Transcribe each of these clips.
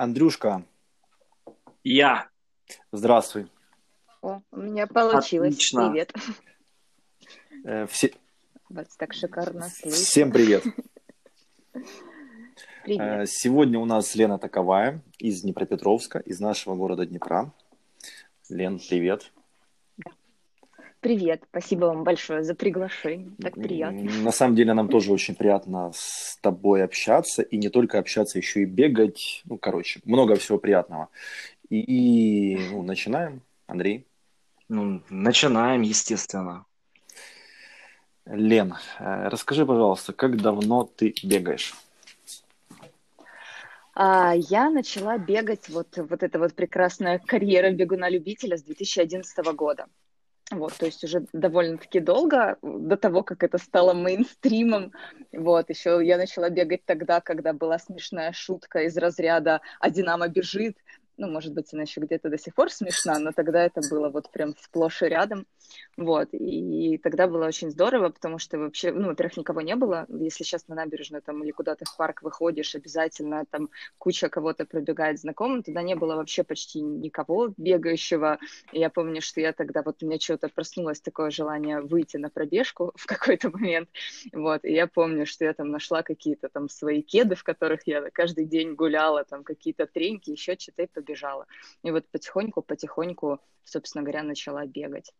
Андрюшка, Я. здравствуй. О, у меня получилось. Отлично. Привет. Э, все- Вас так шикарно слышно. всем привет. Привет. Э, Сегодня у нас Лена Таковая из Днепропетровска, из нашего города Днепра. Лен, привет. Привет. Спасибо вам большое за приглашение. Так приятно. На самом деле нам тоже очень приятно с тобой общаться, и не только общаться, еще и бегать. Ну, короче, много всего приятного. И ну, начинаем, Андрей. Ну, начинаем, естественно. Лен, э, расскажи, пожалуйста, как давно ты бегаешь? А, я начала бегать, вот, вот эта вот прекрасная карьера бегуна-любителя с 2011 года. Вот, то есть уже довольно-таки долго, до того, как это стало мейнстримом. Вот, еще я начала бегать тогда, когда была смешная шутка из разряда «А Динамо бежит». Ну, может быть, она еще где-то до сих пор смешна, но тогда это было вот прям сплошь и рядом. Вот, и тогда было очень здорово, потому что вообще, ну, во-первых, никого не было. Если сейчас на набережную там или куда-то в парк выходишь, обязательно там куча кого-то пробегает знакомым, тогда не было вообще почти никого бегающего. Я помню, что я тогда, вот у меня что-то проснулось такое желание выйти на пробежку в какой-то момент, вот, и я помню, что я там нашла какие-то там свои кеды, в которых я каждый день гуляла, там какие-то треньки, еще что-то побежала. И вот потихоньку-потихоньку, собственно говоря, начала бегать.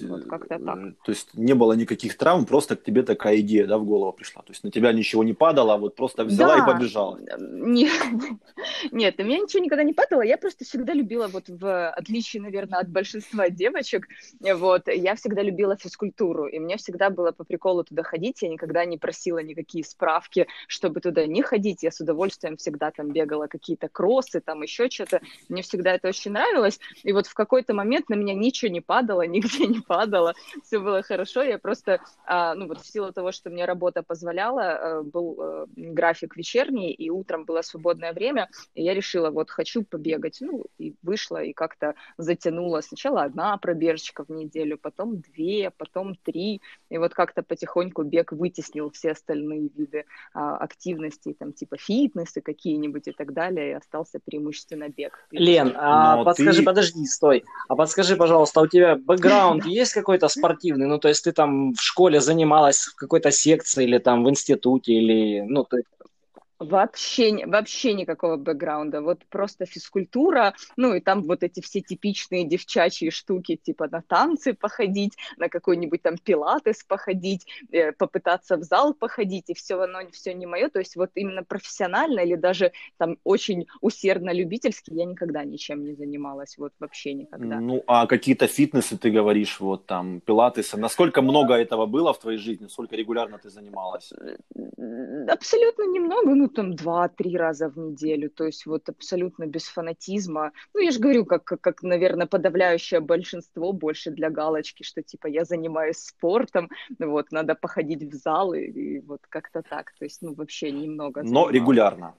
Вот как-то так. Э, То есть не было никаких травм, просто к тебе такая идея, да, в голову пришла. То есть на тебя ничего не падало, а вот просто взяла и Да, побежала. не- Нет, у меня ничего никогда не падало, я просто всегда любила, вот в отличие, наверное, от большинства девочек, вот, я всегда любила физкультуру, и мне всегда было по приколу туда ходить, я никогда не просила никакие справки, чтобы туда не ходить, я с удовольствием всегда там бегала какие-то кроссы, там еще что-то, мне всегда это очень нравилось, и вот в какой-то момент на меня ничего не падало, нигде не падало, все было хорошо, я просто, а, ну вот в силу того, что мне работа позволяла, э, был э, график вечерний, и утром было свободное время, и я решила, вот хочу побегать, ну и вышла, и как-то затянула сначала одна пробежечка в неделю, потом две, потом три, и вот как-то потихоньку бег вытеснил все остальные виды а, активностей, там типа фитнесы какие-нибудь и так далее, и остался преимущественно бег. Лен, а Но подскажи, ты- подожди, стой. А подскажи, пожалуйста, а у тебя бэкграунд есть какой-то спортивный? Ну, то есть ты там в школе занималась в какой-то секции или там в институте, или, ну, есть Вообще, вообще никакого бэкграунда, вот просто физкультура, ну и там вот эти все типичные девчачьи штуки, типа на танцы походить, на какой-нибудь там пилатес походить, э, попытаться в зал походить, и все оно все не мое, то есть вот именно профессионально или даже там очень усердно любительски я никогда ничем не занималась, вот вообще никогда. Ну, а какие-то фитнесы, ты говоришь, вот там, пилатесы. Насколько много этого было в твоей жизни? Сколько регулярно ты занималась? М, Абсолютно немного, ну там два-три раза в неделю, то есть вот абсолютно без фанатизма. Ну я же говорю, как, как, как, наверное, подавляющее большинство больше для галочки, что типа я занимаюсь спортом, вот, надо походить в зал и, и вот как-то так, то есть ну вообще немного Но регулярно.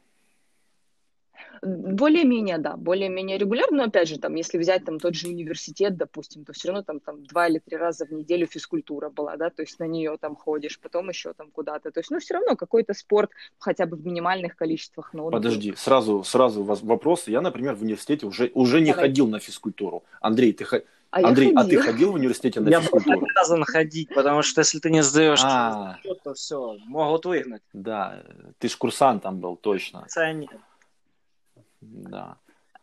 Более-менее, да, более-менее регулярно, но опять же, там, если взять там тот же университет, допустим, то все равно там, там два или три раза в неделю физкультура была, да, то есть на нее там ходишь, потом еще там куда-то, то есть, ну, все равно какой-то спорт хотя бы в минимальных количествах, но. Подожди, сразу, сразу вопрос. Я, например, в университете уже, уже не Давай. ходил на физкультуру. Андрей, ты, хо- А я Андрей, а ты ходил в университете на я физкультуру? обязан ходить, потому что если ты не сдаешь А, то все, могут выгнать. да, ты ж курсантом был, точно. Пацаны. Да.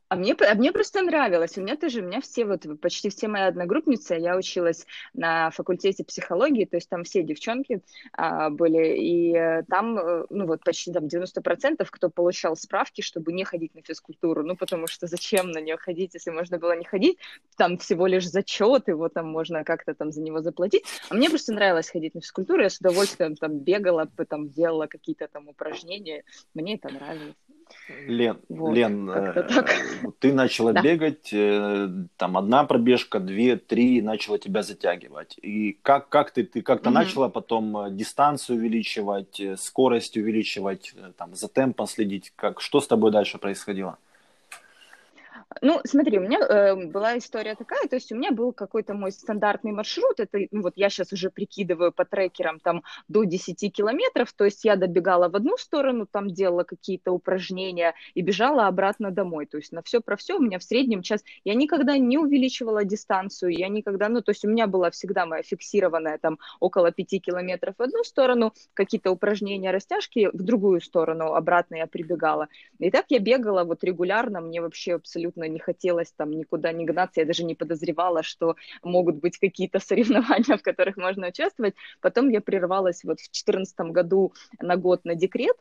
А мне, а мне просто нравилось. У меня тоже, у меня все вот, почти все мои одногруппницы, я училась на факультете психологии, то есть там все девчонки а, были, и э, там, э, ну вот почти там 90% кто получал справки, чтобы не ходить на физкультуру, ну потому что зачем на нее ходить, если можно было не ходить, там всего лишь зачет, его там можно как-то там за него заплатить. А мне просто нравилось ходить на физкультуру, я с удовольствием там бегала, там делала какие-то там упражнения, мне это нравилось. Лен, Вот, Лен, э, ты начала Да. бегать, э, там одна пробежка, две, три, начала тебя затягивать. И как, как ты, ты как-то Мгм. начала потом э, дистанцию увеличивать, скорость увеличивать, там, за темпом следить? Как, что с тобой дальше происходило? Ну, смотри, у меня э, была история такая, то есть у меня был какой-то мой стандартный маршрут, это, ну, вот я сейчас уже прикидываю по трекерам там до 10 километров, то есть я добегала в одну сторону, там делала какие-то упражнения и бежала обратно домой, то есть на все про все у меня в среднем час, я никогда не увеличивала дистанцию, я никогда, ну, то есть у меня была всегда моя фиксированная там около 5 километров в одну сторону, какие-то упражнения, растяжки, в другую сторону обратно я прибегала. И так я бегала вот регулярно, мне вообще абсолютно не хотелось там никуда не гнаться, я даже не подозревала, что могут быть какие-то соревнования, в которых можно участвовать. Потом я прервалась вот в 2014 году на год на декрет,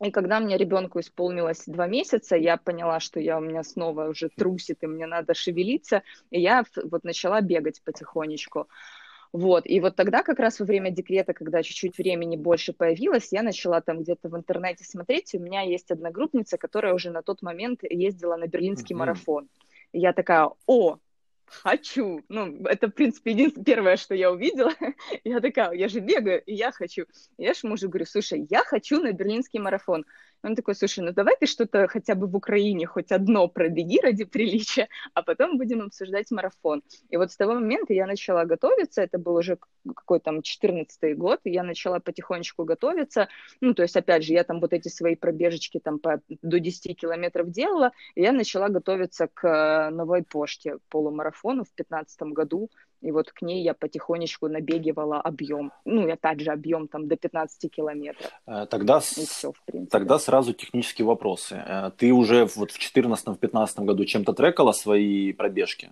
и когда мне ребенку исполнилось два месяца, я поняла, что я у меня снова уже трусит, и мне надо шевелиться, и я вот начала бегать потихонечку. Вот, и вот тогда как раз во время декрета, когда чуть-чуть времени больше появилось, я начала там где-то в интернете смотреть, у меня есть одногруппница, которая уже на тот момент ездила на берлинский mm-hmm. марафон. И я такая, о, хочу. Ну, это, в принципе, единственное, первое, что я увидела. я такая, я же бегаю, и я хочу. И я же мужу говорю, слушай, я хочу на берлинский марафон. Он такой, слушай, ну давай ты что-то хотя бы в Украине хоть одно пробеги ради приличия, а потом будем обсуждать марафон. И вот с того момента я начала готовиться, это был уже какой там 14 год, и я начала потихонечку готовиться, ну, то есть, опять же, я там вот эти свои пробежечки там по, до 10 километров делала, и я начала готовиться к новой почте полумарафону в 15 году, и вот к ней я потихонечку набегивала объем. Ну, и опять же, объем там до 15 километров. Э, тогда, и все, в принципе. тогда сразу технические вопросы. Э, ты уже вот в 2014-2015 году чем-то трекала свои пробежки?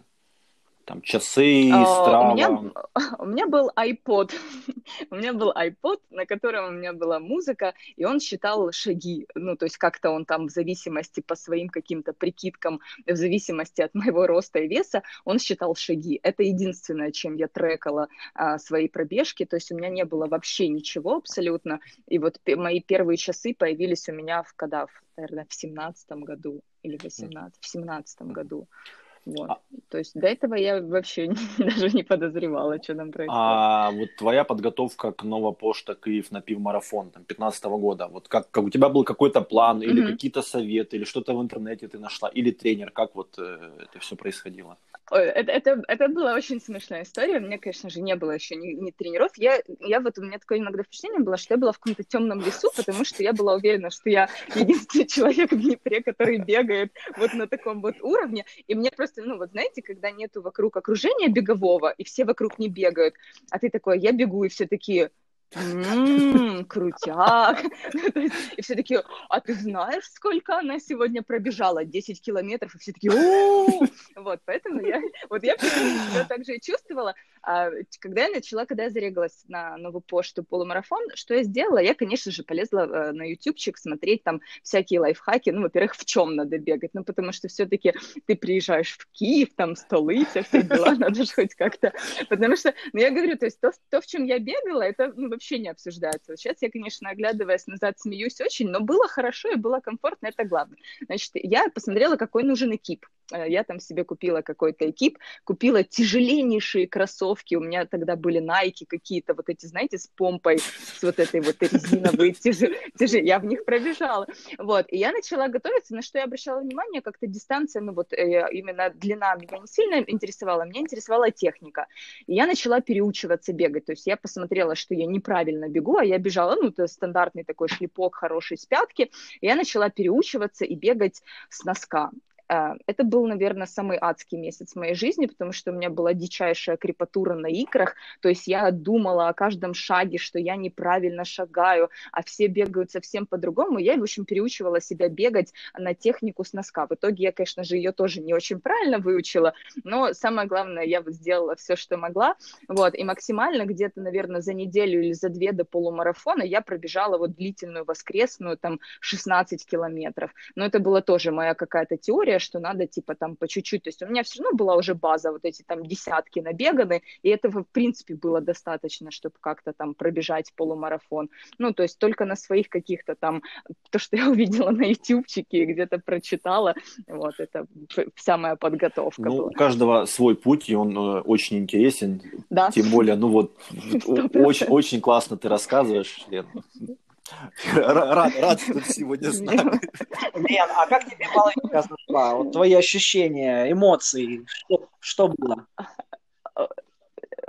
Там часы, страва. У меня, у меня был iPod. у меня был iPod, на котором у меня была музыка, и он считал шаги. Ну, то есть как-то он там в зависимости по своим каким-то прикидкам, в зависимости от моего роста и веса, он считал шаги. Это единственное, чем я трекала а, свои пробежки. То есть у меня не было вообще ничего абсолютно. И вот мои первые часы появились у меня в когда, в, наверное, в семнадцатом году или в 18, в семнадцатом году. Вот. А... То есть до этого я вообще даже не подозревала, что там происходит. А вот твоя подготовка к Новопошта Киев на пивмарафон там, 15 -го года, вот как, как у тебя был какой-то план или mm-hmm. какие-то советы, или что-то в интернете ты нашла, или тренер, как вот э, это все происходило? Это, это, это была очень смешная история. У меня, конечно же, не было еще ни, ни тренеров. Я, я вот, у меня такое иногда впечатление было, что я была в каком-то темном лесу, потому что я была уверена, что я единственный человек в Днепре, который бегает вот на таком вот уровне. И мне просто, ну вот знаете, когда нету вокруг окружения бегового, и все вокруг не бегают, а ты такой, я бегу, и все такие, Крутяк. и все таки а ты знаешь, сколько она сегодня пробежала? 10 километров. И все таки о Вот, поэтому я, вот я себя так же и чувствовала. А, когда я начала, когда я зарегалась на новую пошту полумарафон, что я сделала? Я, конечно же, полезла э, на ютубчик смотреть там всякие лайфхаки. Ну, во-первых, в чем надо бегать? Ну, потому что все-таки ты приезжаешь в Киев, там столица, все дела, надо же хоть как-то. Потому что, ну, я говорю, то есть то, то в чем я бегала, это ну, вообще не обсуждается. Сейчас я, конечно, оглядываясь назад, смеюсь очень, но было хорошо и было комфортно, это главное. Значит, я посмотрела, какой нужен экип. Э, я там себе купила какой-то экип, купила тяжеленнейшие кроссовки, у меня тогда были Nike какие-то, вот эти, знаете, с помпой, с вот этой вот резиновой тяжи, тяжи, я в них пробежала, вот, и я начала готовиться, на что я обращала внимание, как-то дистанция, ну вот э, именно длина меня не сильно интересовала, меня интересовала техника, и я начала переучиваться бегать, то есть я посмотрела, что я неправильно бегу, а я бежала, ну, это стандартный такой шлепок хороший с пятки, я начала переучиваться и бегать с носка, это был, наверное, самый адский месяц в моей жизни, потому что у меня была дичайшая крепатура на икрах, то есть я думала о каждом шаге, что я неправильно шагаю, а все бегают совсем по-другому. Я, в общем, переучивала себя бегать на технику с носка. В итоге я, конечно же, ее тоже не очень правильно выучила, но самое главное, я сделала все, что могла, вот, и максимально где-то, наверное, за неделю или за две до полумарафона я пробежала вот длительную воскресную, там, 16 километров. Но это была тоже моя какая-то теория, что надо типа там по чуть-чуть, то есть у меня все равно была уже база, вот эти там десятки набеганы, и этого в принципе было достаточно, чтобы как-то там пробежать полумарафон. Ну, то есть только на своих каких-то там, то, что я увидела на ютубчике и где-то прочитала, вот, это вся моя подготовка ну, была. У каждого свой путь, и он э, очень интересен, да. тем более, ну вот, очень, очень классно ты рассказываешь, Лен. Рад, рад, что ты сегодня знаешь. Лен, а как тебе половинка зашла? Вот твои ощущения, эмоции, что, что было?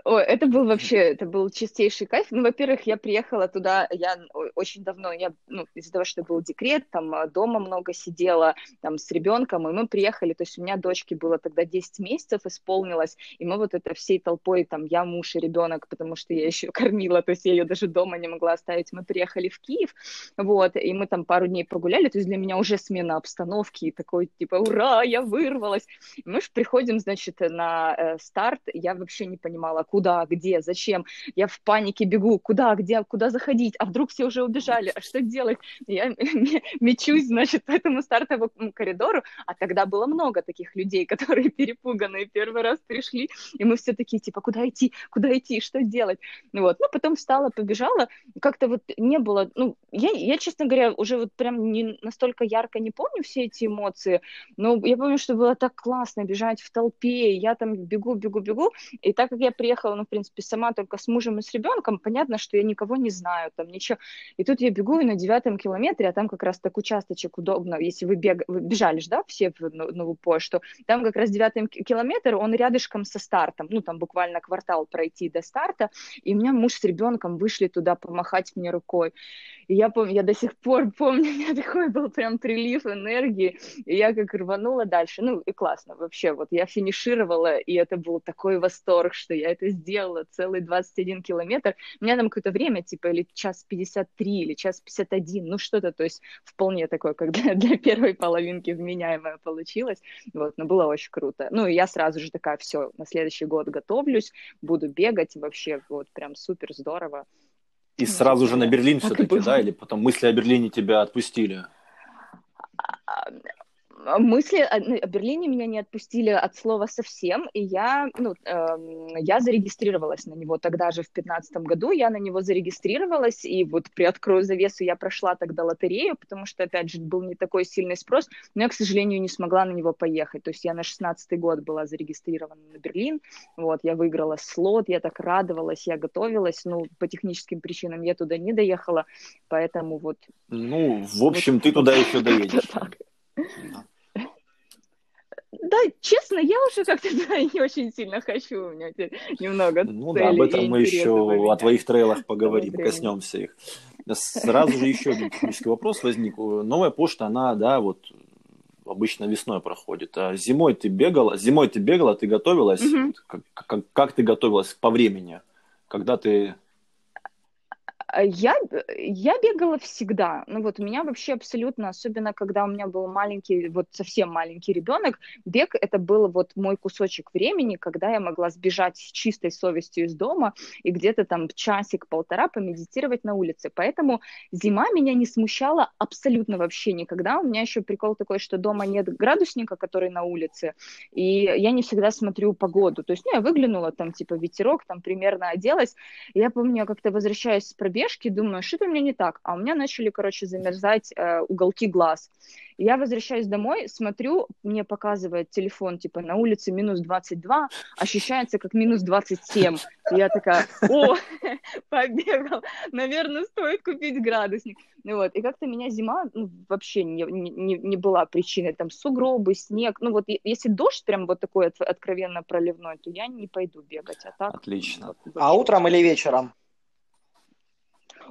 Ой, это был вообще, это был чистейший кайф. Ну, во-первых, я приехала туда, я очень давно, я, ну, из-за того, что был декрет, там а, дома много сидела, там с ребенком, и мы приехали, то есть у меня дочке было тогда 10 месяцев исполнилось, и мы вот это всей толпой, там, я, муж и ребенок, потому что я еще кормила, то есть я ее даже дома не могла оставить, мы приехали в Киев, вот, и мы там пару дней погуляли, то есть для меня уже смена обстановки, и такой, типа, ура, я вырвалась. И мы же приходим, значит, на э, старт, я вообще не понимала, куда, где, зачем. Я в панике бегу, куда, где, куда заходить, а вдруг все уже убежали, а что делать? Я мечусь, значит, по этому стартовому коридору, а тогда было много таких людей, которые перепуганные первый раз пришли, и мы все такие, типа, куда идти, куда идти, что делать? Вот, ну, потом встала, побежала, как-то вот не было, ну, я, я, честно говоря, уже вот прям не настолько ярко не помню все эти эмоции, но я помню, что было так классно бежать в толпе, я там бегу, бегу, бегу, и так как я приехала приехала, ну, в принципе, сама только с мужем и с ребенком, понятно, что я никого не знаю, там ничего. И тут я бегу, и на девятом километре, а там как раз так участочек удобно, если вы, бег... вы бежали же, да, все в Новую почту, там как раз девятый километр, он рядышком со стартом, ну, там буквально квартал пройти до старта, и у меня муж с ребенком вышли туда помахать мне рукой. И я помню, я до сих пор помню, у меня такой был прям прилив энергии, и я как рванула дальше. Ну, и классно вообще. Вот я финишировала, и это был такой восторг, что я это сделала целый 21 километр. У меня там какое-то время, типа, или час 53, или час 51, ну что-то, то есть вполне такое, как для, для первой половинки вменяемое получилось. Вот, но было очень круто. Ну, и я сразу же такая, все, на следующий год готовлюсь, буду бегать, вообще, вот, прям супер здорово. И сразу же на Берлин все-таки, да? Или потом мысли о Берлине тебя отпустили? А, мысли о, Берлине меня не отпустили от слова совсем, и я, ну, э, я зарегистрировалась на него тогда же в 2015 году, я на него зарегистрировалась, и вот приоткрою завесу, я прошла тогда лотерею, потому что, опять же, был не такой сильный спрос, но я, к сожалению, не смогла на него поехать, то есть я на 16 год была зарегистрирована на Берлин, вот, я выиграла слот, я так радовалась, я готовилась, ну, по техническим причинам я туда не доехала, поэтому вот... Ну, в общем, вот, ты туда еще доедешь. Да, честно, я уже как-то да, не очень сильно хочу. У меня немного Ну да, об этом мы еще о твоих трейлах поговорим, коснемся их. Сразу же еще один технический вопрос возник. Новая почта, она, да, вот обычно весной проходит. А зимой ты бегала, зимой ты бегала, ты готовилась. Угу. Как, как, как ты готовилась по времени? Когда ты я, я бегала всегда. Ну вот у меня вообще абсолютно, особенно когда у меня был маленький, вот совсем маленький ребенок, бег это был вот мой кусочек времени, когда я могла сбежать с чистой совестью из дома и где-то там часик-полтора помедитировать на улице. Поэтому зима меня не смущала абсолютно вообще никогда. У меня еще прикол такой, что дома нет градусника, который на улице, и я не всегда смотрю погоду. То есть, ну, я выглянула, там, типа, ветерок, там, примерно оделась. Я помню, я как-то возвращаюсь с пробега, пробежки, думаю, что-то у меня не так. А у меня начали, короче, замерзать э, уголки глаз. Я возвращаюсь домой, смотрю, мне показывает телефон, типа, на улице минус 22, ощущается как минус 27. И я такая, о, побегал, наверное, стоит купить градусник. Ну вот, и как-то меня зима ну, вообще не, не, не была причиной, там, сугробы, снег. Ну вот, если дождь прям вот такой откровенно проливной, то я не пойду бегать, а так... Отлично. Вот, а утром или вечером?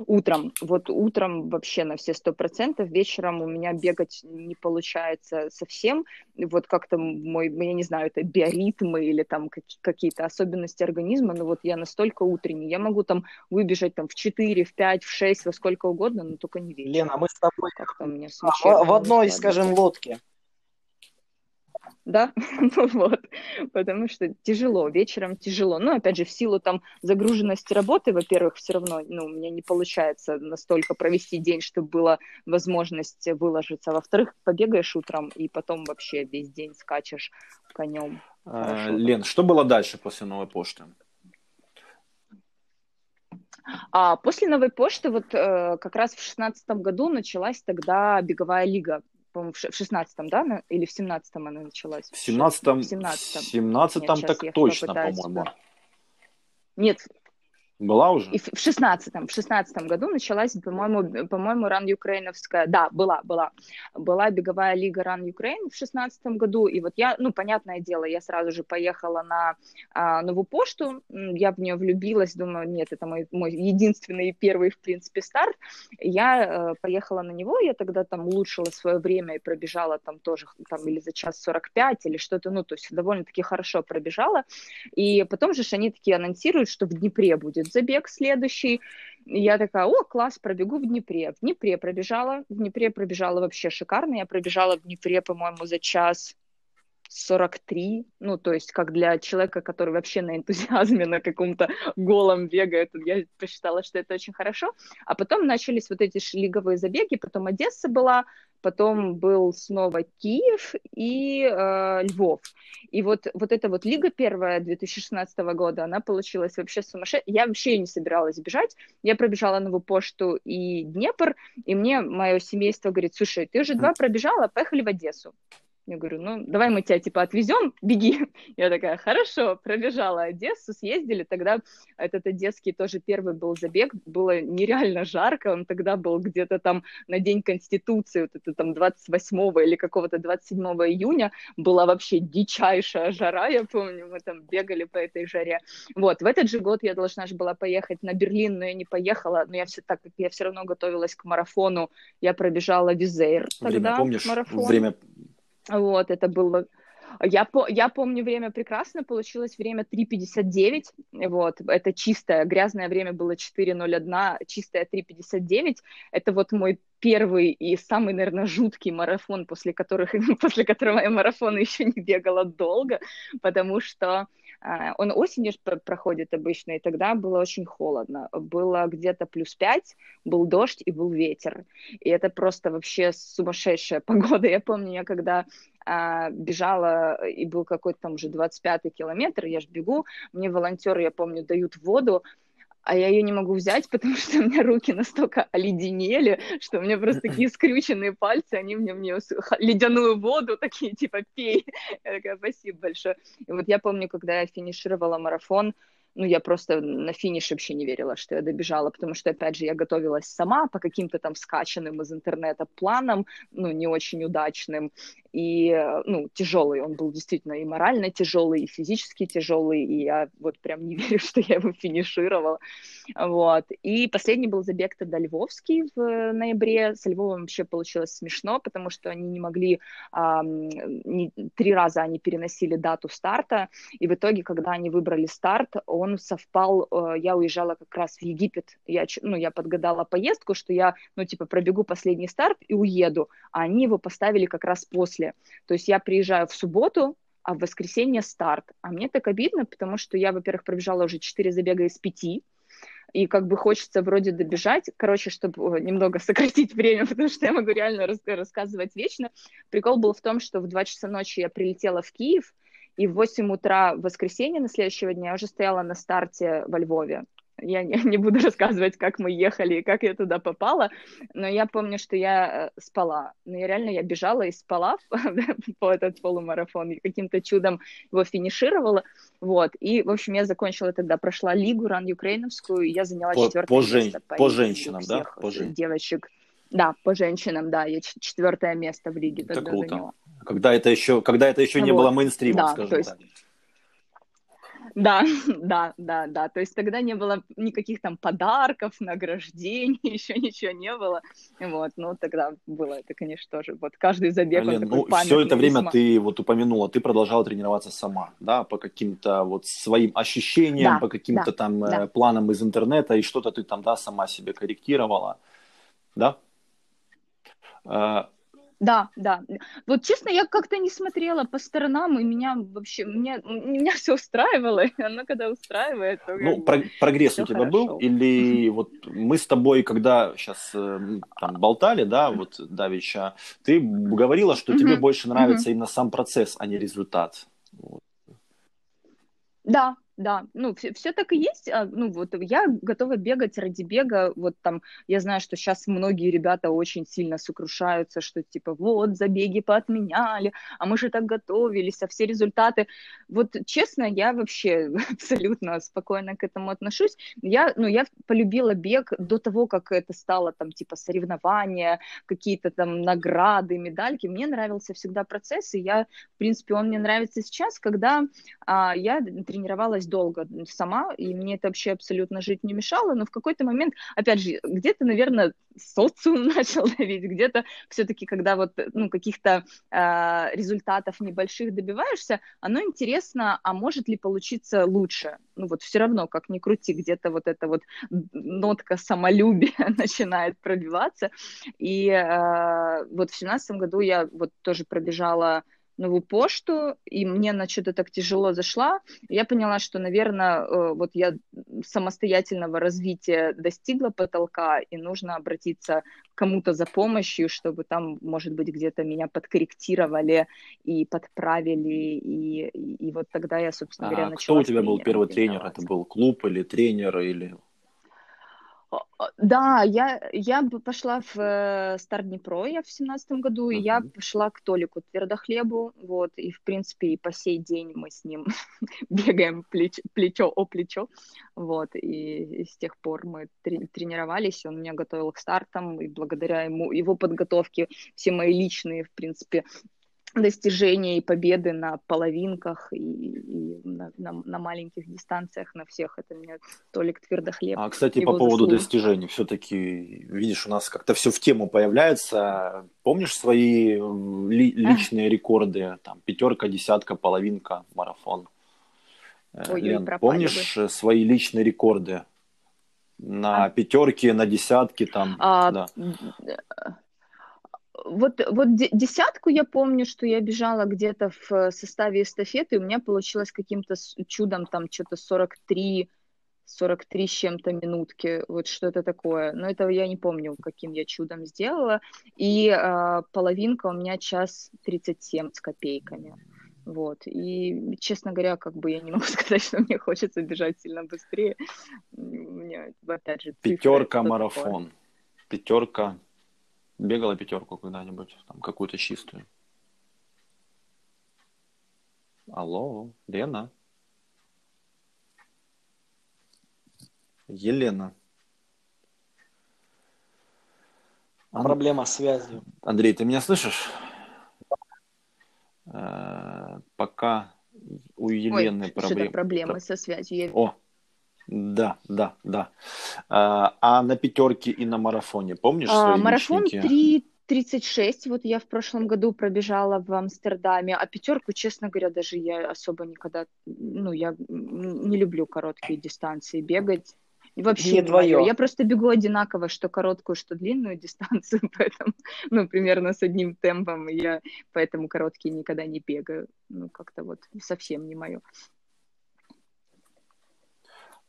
Утром. Вот утром вообще на все сто процентов, вечером у меня бегать не получается совсем. Вот как-то мой, я не знаю, это биоритмы или там какие-то особенности организма, но вот я настолько утренний. Я могу там выбежать там в 4, в 5, в 6, во сколько угодно, но только не вечером. Лена, мы с тобой как-то у меня а, в одной, скажем, лодке да, ну вот, потому что тяжело, вечером тяжело. Ну, опять же, в силу там загруженности работы, во-первых, все равно, ну, у меня не получается настолько провести день, чтобы была возможность выложиться. Во-вторых, побегаешь утром и потом вообще весь день скачешь конем. А, Лен, что было дальше после новой почты? А после новой почты вот э, как раз в шестнадцатом году началась тогда беговая лига по-моему, в 16-м, да, или в 17-м она началась? В 17-м, в 17-м, 17 так точно, по-моему. Нет, Была уже? И в шестнадцатом, в шестнадцатом году началась, по-моему, по-моему, Ран Юкрейновская, да, была, была, была беговая лига Ран Юкрейн в шестнадцатом году, и вот я, ну, понятное дело, я сразу же поехала на а, новую пошту, я в нее влюбилась, думаю, нет, это мой, мой единственный и первый, в принципе, старт, я э, поехала на него, я тогда там улучшила свое время и пробежала там тоже, там, или за час 45, или что-то, ну, то есть довольно-таки хорошо пробежала, и потом же они такие анонсируют, что в Днепре будет забег следующий. я такая, о, класс, пробегу в Днепре. В Днепре пробежала, в Днепре пробежала вообще шикарно. Я пробежала в Днепре, по-моему, за час 43, ну, то есть как для человека, который вообще на энтузиазме, на каком-то голом бегает, я посчитала, что это очень хорошо. А потом начались вот эти лиговые забеги, потом Одесса была, потом был снова Киев и э, Львов. И вот, вот эта вот лига первая 2016 года, она получилась вообще сумасшедшая. Я вообще не собиралась бежать. Я пробежала Новую пошту и Днепр, и мне мое семейство говорит, слушай, ты уже два пробежала, поехали в Одессу. Я говорю, ну, давай мы тебя, типа, отвезем, беги. Я такая, хорошо, пробежала Одессу, съездили. Тогда этот одесский тоже первый был забег, было нереально жарко, он тогда был где-то там на День Конституции, вот это там 28 или какого-то 27 июня, была вообще дичайшая жара, я помню, мы там бегали по этой жаре. Вот, в этот же год я должна же была поехать на Берлин, но я не поехала, но я все так как я все равно готовилась к марафону, я пробежала Визейр тогда. Время, помнишь, марафон. время вот, это было... Я, по, я помню время прекрасно, получилось время 3.59, вот, это чистое, грязное время было 4.01, чистое 3.59, это вот мой первый и самый, наверное, жуткий марафон, после, которых, после которого я марафон еще не бегала долго, потому что он осенью проходит обычно, и тогда было очень холодно. Было где-то плюс 5, был дождь и был ветер. И это просто вообще сумасшедшая погода. Я помню, я когда а, бежала, и был какой-то там уже 25-й километр, я же бегу, мне волонтеры, я помню, дают воду, а я ее не могу взять, потому что у меня руки настолько оледенели, что у меня просто такие скрюченные пальцы, они мне, мне ледяную воду такие, типа, пей. Я такая, спасибо большое. И вот я помню, когда я финишировала марафон, ну, я просто на финиш вообще не верила, что я добежала, потому что, опять же, я готовилась сама по каким-то там скачанным из интернета планам, ну, не очень удачным, и, ну, тяжелый, он был действительно и морально тяжелый, и физически тяжелый, и я вот прям не верю, что я его финишировала, вот. И последний был забег тогда Львовский в ноябре, с Львовом вообще получилось смешно, потому что они не могли, а, не, три раза они переносили дату старта, и в итоге, когда они выбрали старт, он совпал, э, я уезжала как раз в Египет, я, ну, я подгадала поездку, что я, ну, типа, пробегу последний старт и уеду, а они его поставили как раз после. То есть я приезжаю в субботу, а в воскресенье старт. А мне так обидно, потому что я, во-первых, пробежала уже 4 забега из 5, и как бы хочется вроде добежать, короче, чтобы немного сократить время, потому что я могу реально рас- рассказывать вечно. Прикол был в том, что в 2 часа ночи я прилетела в Киев, и в 8 утра в воскресенье на следующего дня я уже стояла на старте во Львове. Я не, не буду рассказывать, как мы ехали и как я туда попала, но я помню, что я э, спала. Но я реально я бежала и спала по этот полумарафон, и каким-то чудом его финишировала. Вот. И, в общем, я закончила тогда, прошла лигу ран Юкрейновскую, и я заняла по, четвертое по место. Жен... По, по женщинам, да? По жен... девочек. Да, по женщинам, да, я четвертое место в лиге это тогда круто. заняла. Когда это еще, когда это еще не вот. было мейнстримом, да, скажем есть... так. Да, да, да, да. То есть тогда не было никаких там подарков, награждений, еще ничего не было. Вот, ну тогда было это, конечно, тоже. Вот каждый забег он ну, все это время весьма. ты вот упомянула, ты продолжала тренироваться сама, да, по каким-то вот своим ощущениям, Да, по каким-то да, там э, да. планам из интернета, и что-то ты там, да, сама себе корректировала, да? Да, да. Вот честно, я как-то не смотрела по сторонам, и меня вообще, меня, меня все устраивало, и оно когда устраивает, то Ну, про- прогресс у тебя хорошо. был? Или вот мы с тобой, когда сейчас там болтали, да, вот Давича, ты говорила, что тебе больше нравится именно сам процесс, а не результат. Вот. Да, да, ну, все, все так и есть, а, ну, вот я готова бегать ради бега, вот там, я знаю, что сейчас многие ребята очень сильно сокрушаются, что типа, вот, забеги поотменяли, а мы же так готовились, а все результаты, вот, честно, я вообще абсолютно спокойно к этому отношусь, я, ну, я полюбила бег до того, как это стало там, типа, соревнования, какие-то там награды, медальки, мне нравился всегда процесс, и я, в принципе, он мне нравится сейчас, когда а, я тренировалась долго сама, и мне это вообще абсолютно жить не мешало, но в какой-то момент, опять же, где-то, наверное, социум начал давить, где-то все-таки, когда вот, ну, каких-то э, результатов небольших добиваешься, оно интересно, а может ли получиться лучше? Ну, вот все равно, как ни крути, где-то вот эта вот нотка самолюбия начинает пробиваться, и э, вот в семнадцатом году я вот тоже пробежала новую почту, и мне она что-то так тяжело зашла. Я поняла, что, наверное, э, вот я самостоятельного развития достигла потолка, и нужно обратиться к кому-то за помощью, чтобы там, может быть, где-то меня подкорректировали и подправили, и, и, и вот тогда я, собственно говоря, а начала. Кто у тебя был первый тренер? Это был клуб или тренер, или да, я, я пошла в э, Стар Днепро, я в семнадцатом году, uh-huh. и я пошла к Толику Твердохлебу, вот, и, в принципе, и по сей день мы с ним бегаем плеч, плечо о плечо, вот, и, и с тех пор мы трени- тренировались, он меня готовил к стартам, и благодаря ему, его подготовке все мои личные, в принципе, достижения и победы на половинках и, и на, на, на маленьких дистанциях, на всех. Это мне Толик Твердохлеб. А, кстати, по поводу заслуг. достижений, все-таки, видишь, у нас как-то все в тему появляется. Помнишь свои ли, личные а? рекорды? Там пятерка, десятка, половинка, марафон. Э, Ой, Лен, помнишь бы. свои личные рекорды? На а? пятерке, на десятке там. А, да вот, вот десятку я помню, что я бежала где-то в составе эстафеты, и у меня получилось каким-то чудом там что-то 43, 43 с чем-то минутки, вот что-то такое. Но этого я не помню, каким я чудом сделала. И э, половинка у меня час 37 с копейками. Вот. И, честно говоря, как бы я не могу сказать, что мне хочется бежать сильно быстрее. Мне, опять же, Пятерка марафон. Пятерка Бегала пятерку когда-нибудь, там какую-то чистую. Алло, Лена. Елена. Ан... Проблема с связью. Андрей, ты меня слышишь? Э-э- пока у Елены проблемы. проблемы со связью. О, да, да, да. А, а на пятерке и на марафоне помнишь а, свои Марафон 3.36, вот я в прошлом году пробежала в Амстердаме, а пятерку, честно говоря, даже я особо никогда, ну, я не люблю короткие дистанции бегать. Вообще не, твое. Я просто бегу одинаково, что короткую, что длинную дистанцию, поэтому, ну, примерно с одним темпом, я поэтому короткие никогда не бегаю. Ну, как-то вот совсем не мое.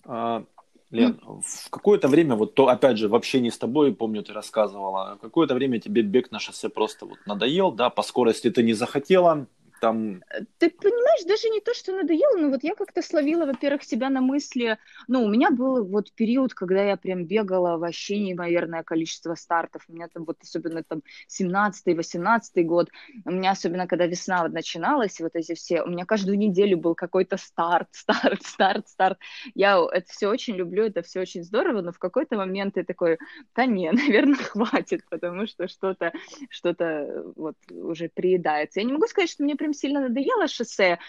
А, Лен, в какое-то время, вот то, опять же, в общении с тобой, помню, ты рассказывала, какое-то время тебе бег на шоссе просто вот надоел, да, по скорости ты не захотела, там... Э, ты понимаешь, даже не то, что надоело, но вот я как-то словила, во-первых, себя на мысли, ну, у меня был вот период, когда я прям бегала вообще неимоверное количество стартов, у меня там вот особенно там 17-18 год, у меня особенно, когда весна вот начиналась, вот эти все, у меня каждую неделю был какой-то старт, старт, старт, старт, я это все очень люблю, это все очень здорово, но в какой-то момент ты такой, да не, наверное, хватит, потому что что-то, что-то вот уже приедается. Я не могу сказать, что мне прям сильно надоело шоссе,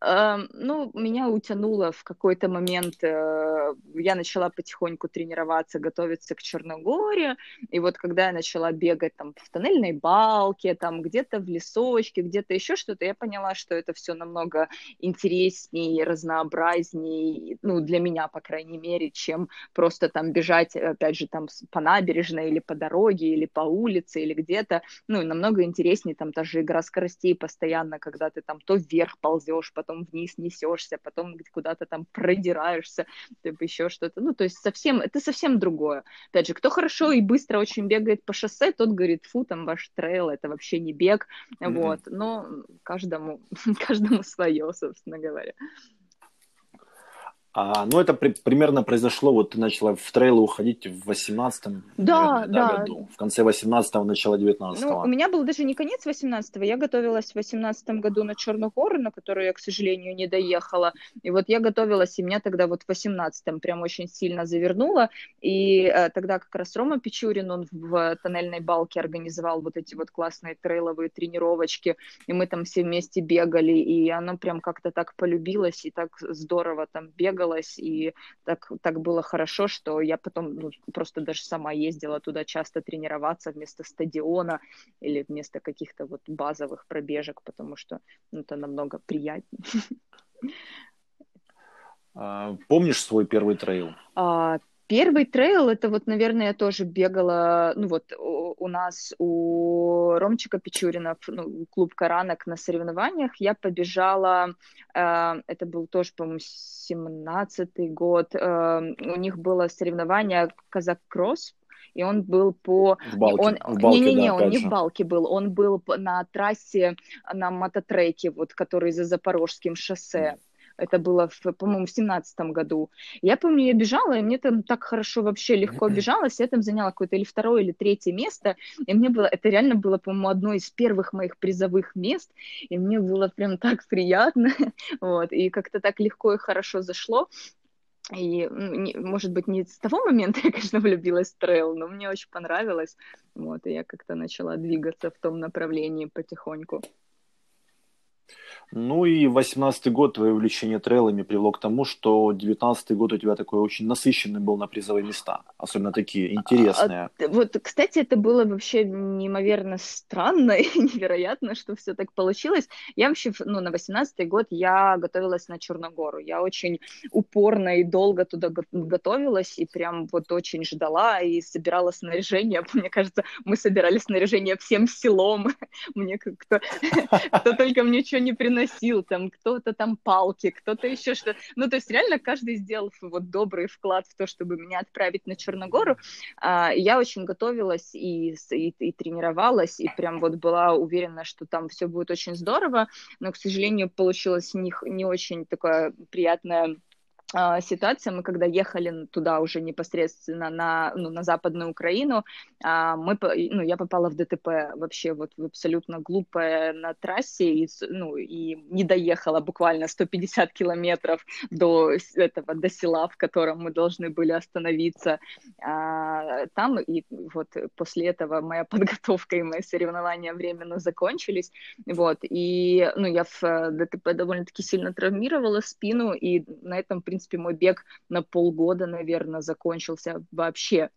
ну, меня утянуло в какой-то момент, э, я начала потихоньку тренироваться, готовиться к Черногории, и вот когда я начала бегать там в тоннельной балке, там где-то в лесочке, где-то еще что-то, я поняла, что это все намного интереснее, разнообразнее, ну, для меня, по крайней мере, чем просто там бежать, опять же, там по набережной или по дороге, или по улице, или где-то, ну, намного интереснее, там та же игра скоростей постоянно, когда ты там то вверх ползешь, потом вниз несешься, потом куда-то там продираешься, типа еще что-то. Ну, то есть совсем, это совсем другое. Опять же, кто хорошо и быстро очень бегает по шоссе, тот говорит, фу, там ваш трейл, это вообще не бег, mm-hmm. вот. Но каждому, каждому свое, собственно говоря. А, ну, это при, примерно произошло, вот ты начала в трейлы уходить в 18-м да, да. году, в конце 18-го, начало 19-го. Ну, у меня был даже не конец 18-го, я готовилась в 18 году на Черную гору, на которую я, к сожалению, не доехала, и вот я готовилась, и меня тогда вот в 18-м прям очень сильно завернуло, и э, тогда как раз Рома Печурин, он в тоннельной балке организовал вот эти вот классные трейловые тренировочки, и мы там все вместе бегали, и оно прям как-то так полюбилось, и так здорово там бегать, бегалась, и так, так было хорошо, что я потом ну, просто даже сама ездила туда часто тренироваться вместо стадиона или вместо каких-то вот базовых пробежек, потому что ну, это намного приятнее. А, помнишь свой первый трейл? А, Первый трейл, это вот, наверное, я тоже бегала, ну вот у, у нас, у Ромчика Печурина, ну, клуб Каранок на соревнованиях, я побежала, э, это был тоже, по-моему, 17-й год, э, у них было соревнование Казак-кросс, и он был по... В балке, он... в балке Не-не-не, да, он не же. в балке был, он был на трассе, на мототреке, вот, который за Запорожским шоссе. Это было, в, по-моему, в семнадцатом году. Я помню, я бежала, и мне там так хорошо вообще легко бежалось. Я там заняла какое-то или второе, или третье место. И мне было, это реально было, по-моему, одно из первых моих призовых мест. И мне было прям так приятно. Вот. И как-то так легко и хорошо зашло. И, не, может быть, не с того момента я, конечно, влюбилась в трейл, но мне очень понравилось. Вот, и я как-то начала двигаться в том направлении потихоньку. Ну и 18 год твое увлечение трейлами привело к тому, что 19 год у тебя такой очень насыщенный был на призовые места, особенно такие интересные. А, вот, кстати, это было вообще неимоверно странно и невероятно, что все так получилось. Я вообще, ну, на 18 год я готовилась на Черногору. Я очень упорно и долго туда готовилась и прям вот очень ждала и собирала снаряжение. Мне кажется, мы собирали снаряжение всем селом. Мне как-то... Кто только мне что не приносил там кто-то там палки, кто-то еще что Ну, то есть реально каждый сделал вот добрый вклад в то, чтобы меня отправить на Черногору. А, я очень готовилась и, и, и тренировалась, и прям вот была уверена, что там все будет очень здорово, но, к сожалению, получилось не, не очень такое приятное ситуация, мы когда ехали туда уже непосредственно на, ну, на Западную Украину, а, мы, ну, я попала в ДТП вообще вот абсолютно глупая на трассе и, ну, и не доехала буквально 150 километров до этого, до села, в котором мы должны были остановиться. А, там, и вот после этого моя подготовка и мои соревнования временно закончились, вот, и, ну, я в э, ДТП довольно-таки сильно травмировала спину, и на этом, в принципе, принципе, мой бег на полгода, наверное, закончился вообще.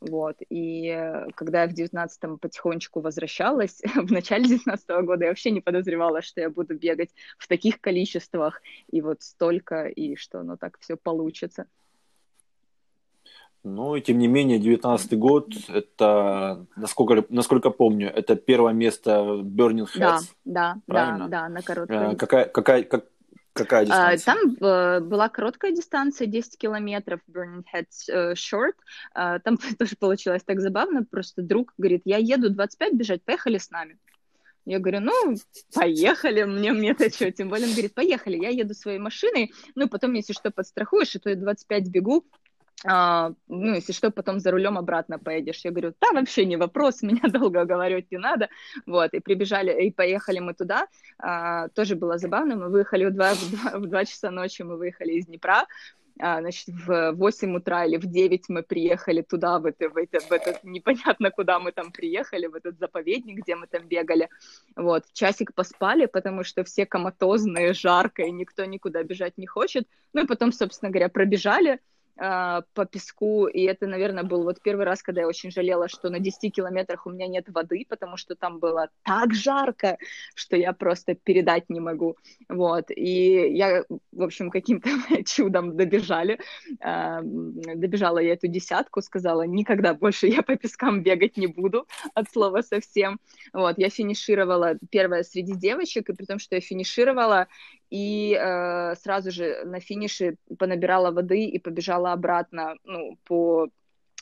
Вот. И э, когда я в 19-м потихонечку возвращалась, в начале 19 -го года я вообще не подозревала, что я буду бегать в таких количествах и вот столько, и что оно так все получится. Ну и тем не менее, 19 год, это, насколько, насколько помню, это первое место Burning Heads. Да, да, правильно? да, да, на короткой. Э, какая, какая, как, Какая а, дистанция? Там э, была короткая дистанция, 10 километров, Burning Heads э, Short. А, там тоже получилось так забавно, просто друг говорит, я еду 25 бежать, поехали с нами. Я говорю, ну, поехали, мне, мне это что, тем более он говорит, поехали, я еду своей машиной, ну, потом, если что, подстрахуешь, и то я 25 бегу, а, ну, если что, потом за рулем обратно поедешь. Я говорю, да, вообще не вопрос, меня долго уговаривать не надо. Вот, и прибежали, и поехали мы туда. А, тоже было забавно, мы выехали в 2, в, 2, в 2 часа ночи, мы выехали из Днепра, а, значит, в 8 утра или в 9 мы приехали туда, в это, в это, в этот, непонятно куда мы там приехали, в этот заповедник, где мы там бегали. Вот, часик поспали, потому что все коматозные, жарко, и никто никуда бежать не хочет. Ну и потом, собственно говоря, пробежали, а, по песку, и это, наверное, был вот первый раз, когда я очень жалела, что на 10 километрах у меня нет воды, потому что там было так жарко, что я просто передать не могу, вот, и я, в общем, каким-то чудом добежали, а, добежала я эту десятку, сказала, никогда больше я по пескам бегать не буду, от слова совсем, вот, я финишировала первая среди девочек, и при том, что я финишировала, и э, сразу же на финише понабирала воды и побежала обратно, ну, по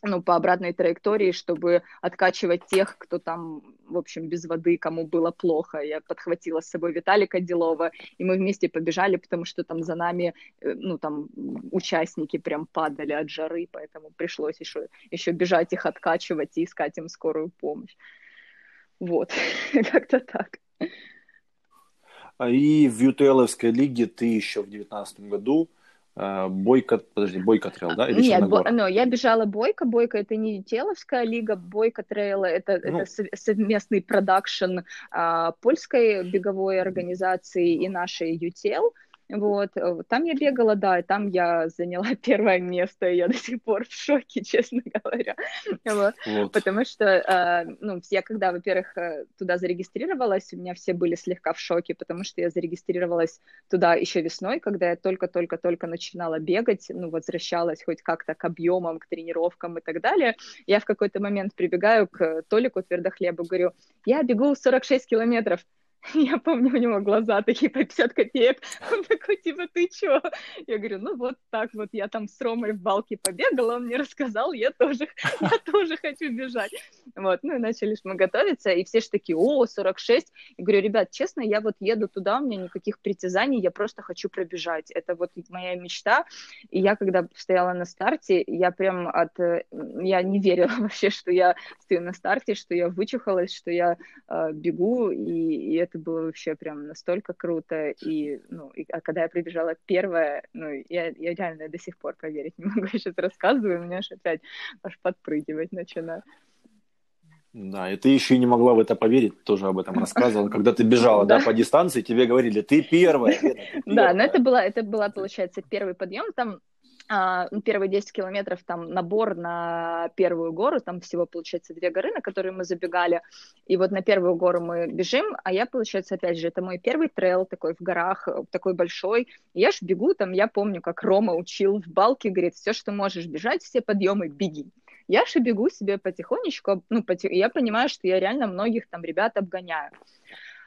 ну, по обратной траектории, чтобы откачивать тех, кто там, в общем, без воды, кому было плохо. Я подхватила с собой Виталика Делова, и мы вместе побежали, потому что там за нами, э, ну, там участники прям падали от жары, поэтому пришлось еще, еще бежать их откачивать и искать им скорую помощь. Вот, как-то так. А и в UTL овской лиге ты еще в 2019 году бойко, подожди, Бойко трейл, да? Или Нет, бо, ну, я бежала Бойко. Бойко это не Теловская лига, Бойко трейл это, ну, это совместный продакшн а, польской беговой организации и нашей ЮТЕЛ. Вот, э, там я бегала, да, и там я заняла первое место, и я до сих пор в шоке, честно говоря, вот. Вот. потому что, э, ну, я когда, во-первых, э, туда зарегистрировалась, у меня все были слегка в шоке, потому что я зарегистрировалась туда еще весной, когда я только-только-только начинала бегать, ну, возвращалась хоть как-то к объемам, к тренировкам и так далее, я в какой-то момент прибегаю к Толику Твердохлебу, говорю, я бегу 46 километров, Я помню, у него глаза такие по 50 копеек. Он такой, типа, ты чё? Я говорю, ну вот так вот, я там с Ромой в балке побегала, он мне рассказал, я тоже, я тоже хочу бежать. Вот, ну и начали мы готовиться, и все же такие, о, 46. Я говорю, ребят, честно, я вот еду туда, у меня никаких притязаний, я просто хочу пробежать. Это вот моя мечта. И я, когда стояла на старте, я прям от... Э, я не верила вообще, что я стою на старте, что я вычухалась, что я э, бегу, и, и это это было вообще прям настолько круто. И, ну, и, а когда я прибежала первая, ну, я, я реально до сих пор поверить не могу. Я сейчас рассказываю, у меня аж опять аж подпрыгивать начинаю. Да, и ты еще и не могла в это поверить, тоже об этом рассказывала. Когда ты бежала, да, по дистанции, тебе говорили, ты первая. Да, но это была, это была, получается, первый подъем. Там первые 10 километров там набор на первую гору, там всего, получается, две горы, на которые мы забегали, и вот на первую гору мы бежим, а я, получается, опять же, это мой первый трейл такой в горах, такой большой, я ж бегу, там, я помню, как Рома учил в балке, говорит, все, что можешь бежать, все подъемы, беги. Я же бегу себе потихонечку, ну, поти... я понимаю, что я реально многих там ребят обгоняю.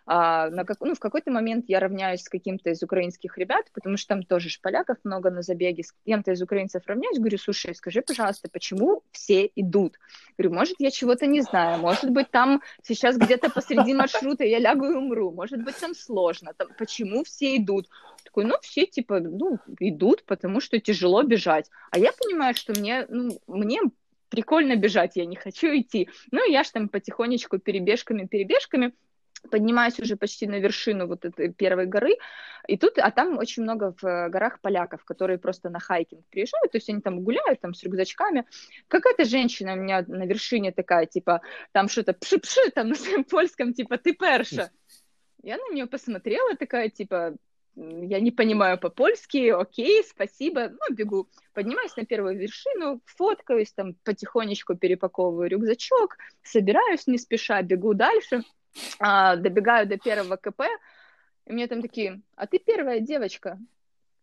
А, на как, ну, в какой-то момент я равняюсь с каким-то из украинских ребят, потому что там тоже ж много на забеге, с кем-то из украинцев равняюсь, говорю, слушай, скажи, пожалуйста, почему все идут? Говорю, может, я чего-то не знаю, может быть, там сейчас где-то посреди маршрута я лягу и умру, может быть, там сложно, там, почему все идут? Такой, ну, все, типа, ну, идут, потому что тяжело бежать. А я понимаю, что мне, ну, мне прикольно бежать, я не хочу идти. Ну, я ж там потихонечку перебежками, перебежками поднимаюсь уже почти на вершину вот этой первой горы, и тут, а там очень много в э, горах поляков, которые просто на хайкинг приезжают, то есть они там гуляют там с рюкзачками. Какая-то женщина у меня на вершине такая, типа, там что-то пши-пши, там на своем польском, типа, ты перша. Я на нее посмотрела, такая, типа, я не понимаю по-польски, окей, спасибо, ну, бегу. Поднимаюсь на первую вершину, фоткаюсь, там потихонечку перепаковываю рюкзачок, собираюсь не спеша, бегу дальше – а, добегаю до первого КП, и мне там такие, а ты первая девочка.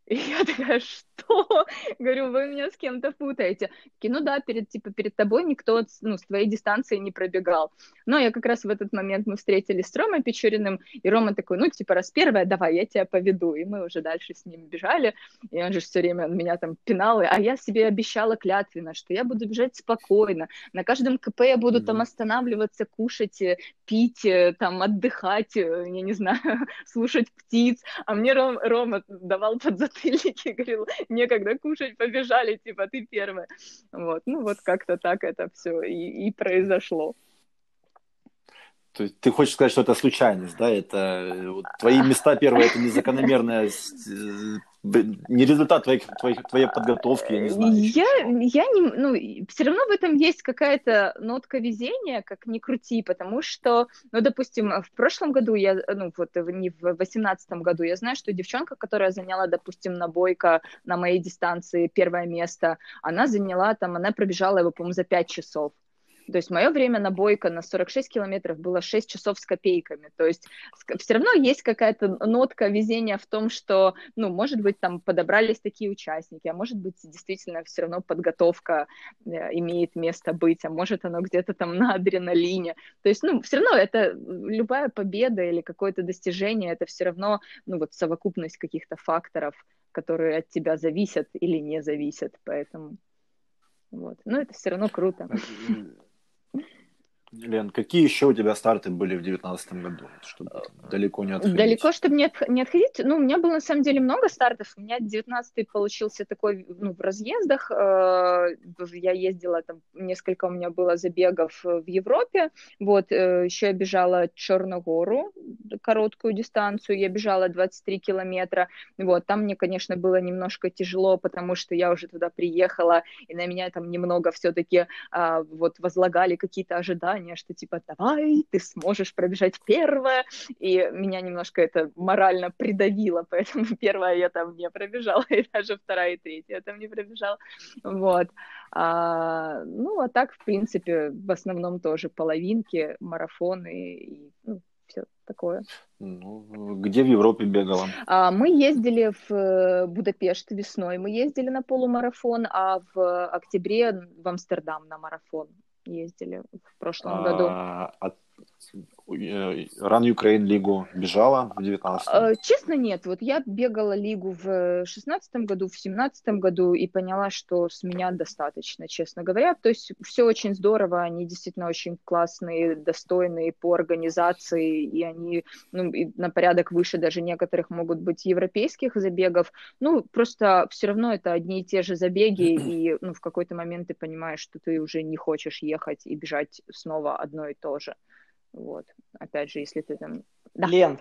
И я такая, что? Говорю, вы меня с кем-то путаете. Такие, ну да, перед, типа, перед тобой никто ну, с твоей дистанции не пробегал. Но я как раз в этот момент мы встретились с Ромой Печориным, и Рома такой, ну, типа, раз первая, давай, я тебя поведу. И мы уже дальше с ним бежали, и он же все время он меня там пинал, а я себе обещала клятвенно, что я буду бежать спокойно. На каждом КП я буду mm-hmm. там останавливаться, кушать, э, пить, э, там, отдыхать, э, я не знаю, слушать птиц. А мне Ром, Рома давал под подзатыльники, говорил, некогда кушать, побежали, типа, ты первая. Вот, ну вот как-то так это все и, и произошло. То есть ты хочешь сказать, что это случайность, да? Это вот, твои места первые, это незакономерная не результат твоей, твоей, твоей подготовки, я не знаю. Я, я не, ну, все равно в этом есть какая-то нотка везения, как ни крути, потому что, ну, допустим, в прошлом году я, ну, вот не в восемнадцатом году, я знаю, что девчонка, которая заняла, допустим, на бойко на моей дистанции первое место, она заняла там, она пробежала его, по-моему, за пять часов. То есть мое время на бойко на 46 километров было 6 часов с копейками. То есть все равно есть какая-то нотка везения в том, что, ну, может быть, там подобрались такие участники, а может быть, действительно все равно подготовка э, имеет место быть, а может оно где-то там на адреналине. То есть, ну, все равно это любая победа или какое-то достижение, это все равно, ну, вот совокупность каких-то факторов, которые от тебя зависят или не зависят, поэтому... Вот. Но это все равно круто. Лен, какие еще у тебя старты были в 2019 году, чтобы далеко не отходить? Далеко, чтобы не, от, не отходить? Ну, у меня было на самом деле много стартов. У меня 19 получился такой, ну, в разъездах. Э, я ездила там, несколько у меня было забегов в Европе. Вот, э, еще я бежала Черногору, короткую дистанцию. Я бежала 23 километра. Вот, там мне, конечно, было немножко тяжело, потому что я уже туда приехала, и на меня там немного все-таки а, вот возлагали какие-то ожидания ожидание, что типа давай, ты сможешь пробежать первое, и меня немножко это морально придавило, поэтому первое я там не пробежала, и даже вторая и третья я там не пробежала, вот. А, ну, а так, в принципе, в основном тоже половинки, марафоны и ну, все такое. Ну, где в Европе бегала? А, мы ездили в э, Будапешт весной, мы ездили на полумарафон, а в октябре в Амстердам на марафон ездили в прошлом году. А, Run Ukraine лигу бежала в 19 а, Честно, нет. Вот я бегала лигу в 16 году, в 17 году и поняла, что с меня достаточно, честно говоря. То есть все очень здорово, они действительно очень классные, достойные по организации, и они ну, и на порядок выше даже некоторых могут быть европейских забегов. Ну, просто все равно это одни и те же забеги, и ну, в какой-то момент ты понимаешь, что ты уже не хочешь ехать и бежать снова одно и то же. Вот. Опять же, если ты там... Да. Лен,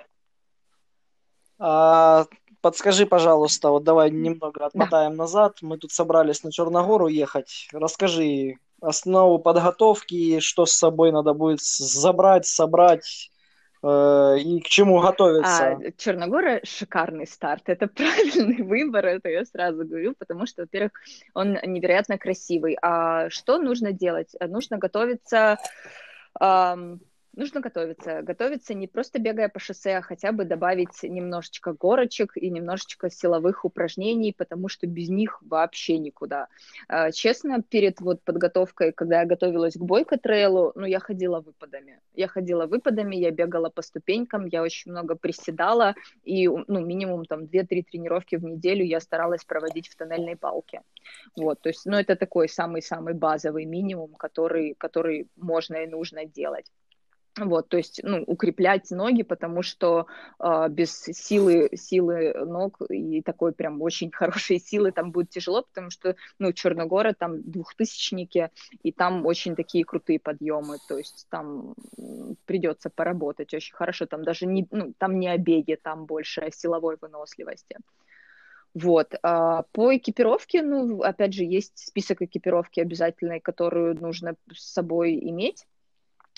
а, подскажи, пожалуйста, вот давай немного отмотаем да. назад. Мы тут собрались на Черногору ехать. Расскажи основу подготовки, что с собой надо будет забрать, собрать э, и к чему готовиться. А, Черногора шикарный старт. Это правильный выбор, это я сразу говорю, потому что, во-первых, он невероятно красивый. А что нужно делать? Нужно готовиться... Эм, нужно готовиться. Готовиться не просто бегая по шоссе, а хотя бы добавить немножечко горочек и немножечко силовых упражнений, потому что без них вообще никуда. А, честно, перед вот подготовкой, когда я готовилась к бойко трейлу, ну, я ходила выпадами. Я ходила выпадами, я бегала по ступенькам, я очень много приседала, и, ну, минимум там 2-3 тренировки в неделю я старалась проводить в тоннельной палке. Вот, то есть, ну, это такой самый-самый базовый минимум, который, который можно и нужно делать. Вот, то есть, ну, укреплять ноги, потому что э, без силы, силы ног и такой прям очень хорошей силы там будет тяжело, потому что, ну, Черногора там двухтысячники, и там очень такие крутые подъемы, то есть там придется поработать очень хорошо, там даже не, ну, там не обеги, там больше силовой выносливости. Вот. А по экипировке, ну, опять же, есть список экипировки обязательной, которую нужно с собой иметь.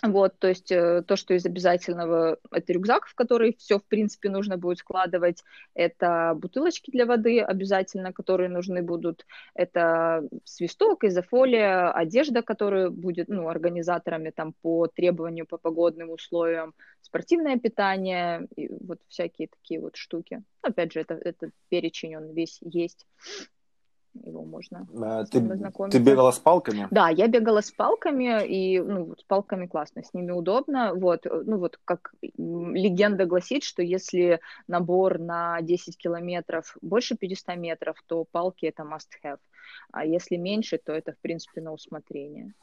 Вот, то есть э, то, что из обязательного, это рюкзак, в который все, в принципе, нужно будет складывать, это бутылочки для воды обязательно, которые нужны будут, это свисток, изофолия, одежда, которая будет, ну, организаторами там по требованию, по погодным условиям, спортивное питание, и вот всякие такие вот штуки. Опять же, это, этот перечень, он весь есть его можно а, ты, ты бегала с палками? Да, я бегала с палками, и ну, с палками классно, с ними удобно. Вот, ну вот как легенда гласит, что если набор на 10 километров больше 500 метров, то палки это must have. А если меньше, то это, в принципе, на усмотрение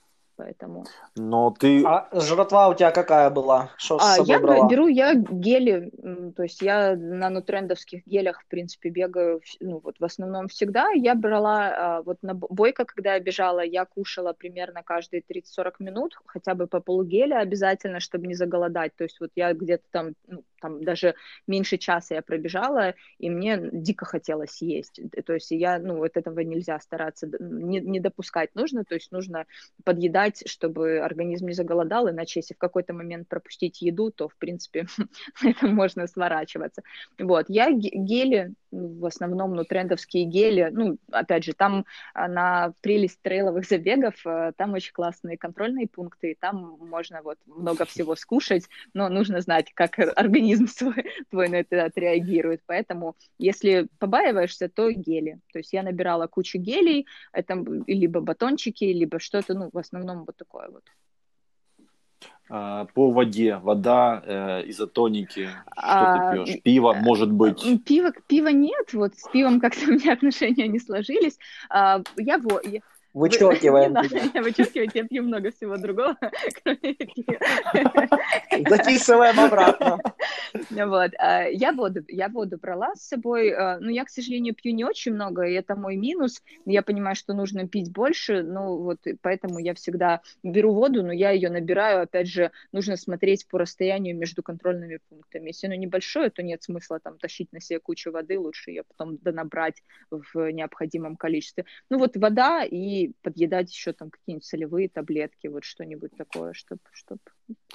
поэтому... Но ты... А жратва у тебя какая была? Что а, я брала? беру я гели, то есть я на нутрендовских гелях, в принципе, бегаю, ну, вот в основном всегда. Я брала, а, вот на бойко, когда я бежала, я кушала примерно каждые 30-40 минут, хотя бы по полугеля обязательно, чтобы не заголодать. То есть вот я где-то там, ну, там даже меньше часа я пробежала, и мне дико хотелось есть. То есть я, ну, вот этого нельзя стараться, не, не допускать нужно, то есть нужно подъедать чтобы организм не заголодал, иначе если в какой-то момент пропустить еду, то, в принципе, на этом можно сворачиваться. Вот, я гели, в основном, ну, трендовские гели, ну, опять же, там а, на прелесть трейловых забегов, э, там очень классные контрольные пункты, и там можно вот много всего скушать, но нужно знать, как организм свой, твой на это отреагирует, поэтому если побаиваешься, то гели, то есть я набирала кучу гелей, это либо батончики, либо что-то, ну, в основном вот такое вот. А, по воде, вода, э, изотоники, что а, ты пьешь? Пиво, э, может быть? Пиво, пива нет, вот с пивом как-то у меня отношения не сложились. А, я, я, Вычеркиваем. Вычеркивать, я пью много всего другого. Записываем обратно. Вот. А, я воду, я воду брала с собой, а, но я, к сожалению, пью не очень много, и это мой минус. Я понимаю, что нужно пить больше, ну вот поэтому я всегда беру воду, но я ее набираю, опять же, нужно смотреть по расстоянию между контрольными пунктами. Если оно небольшое, то нет смысла там тащить на себе кучу воды, лучше ее потом донабрать в необходимом количестве. Ну вот вода и подъедать еще там какие-нибудь солевые таблетки, вот что-нибудь такое, чтобы чтоб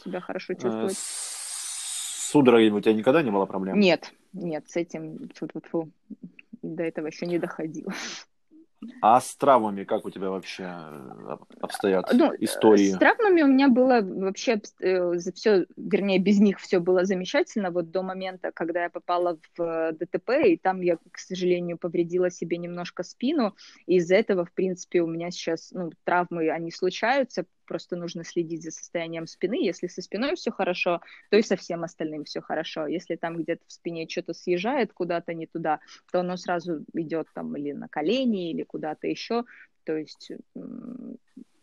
себя хорошо э, чувствовать. С судорогами у тебя никогда не было проблем? Нет, нет, с этим фу -фу -фу, до этого еще не доходило. А с травмами как у тебя вообще э, обстоят ну, истории? С травмами у меня было вообще э, все, вернее, без них все было замечательно, вот до момента, когда я попала в э, ДТП, и там я, к сожалению, повредила себе немножко спину, и из-за этого, в принципе, у меня сейчас, ну, травмы, они случаются, просто нужно следить за состоянием спины. Если со спиной все хорошо, то и со всем остальным все хорошо. Если там где-то в спине что-то съезжает куда-то не туда, то оно сразу идет там или на колени, или куда-то еще. То есть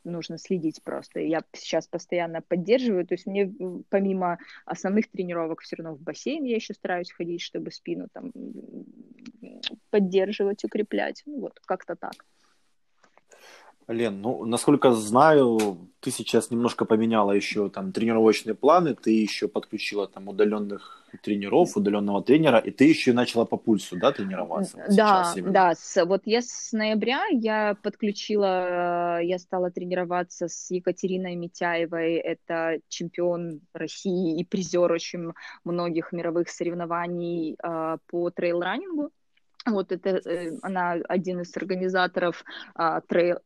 нужно следить просто. Я сейчас постоянно поддерживаю, то есть мне помимо основных тренировок все равно в бассейн я еще стараюсь ходить, чтобы спину там поддерживать, укреплять. Ну, вот как-то так. Лен, ну, насколько знаю, ты сейчас немножко поменяла еще там тренировочные планы, ты еще подключила там удаленных тренеров, удаленного тренера, и ты еще начала по пульсу, да, тренироваться? Вот да, да, с, вот я с ноября я подключила, я стала тренироваться с Екатериной Митяевой, это чемпион России и призер очень многих мировых соревнований э, по trail running у. Вот это э, она один из организаторов э, Trail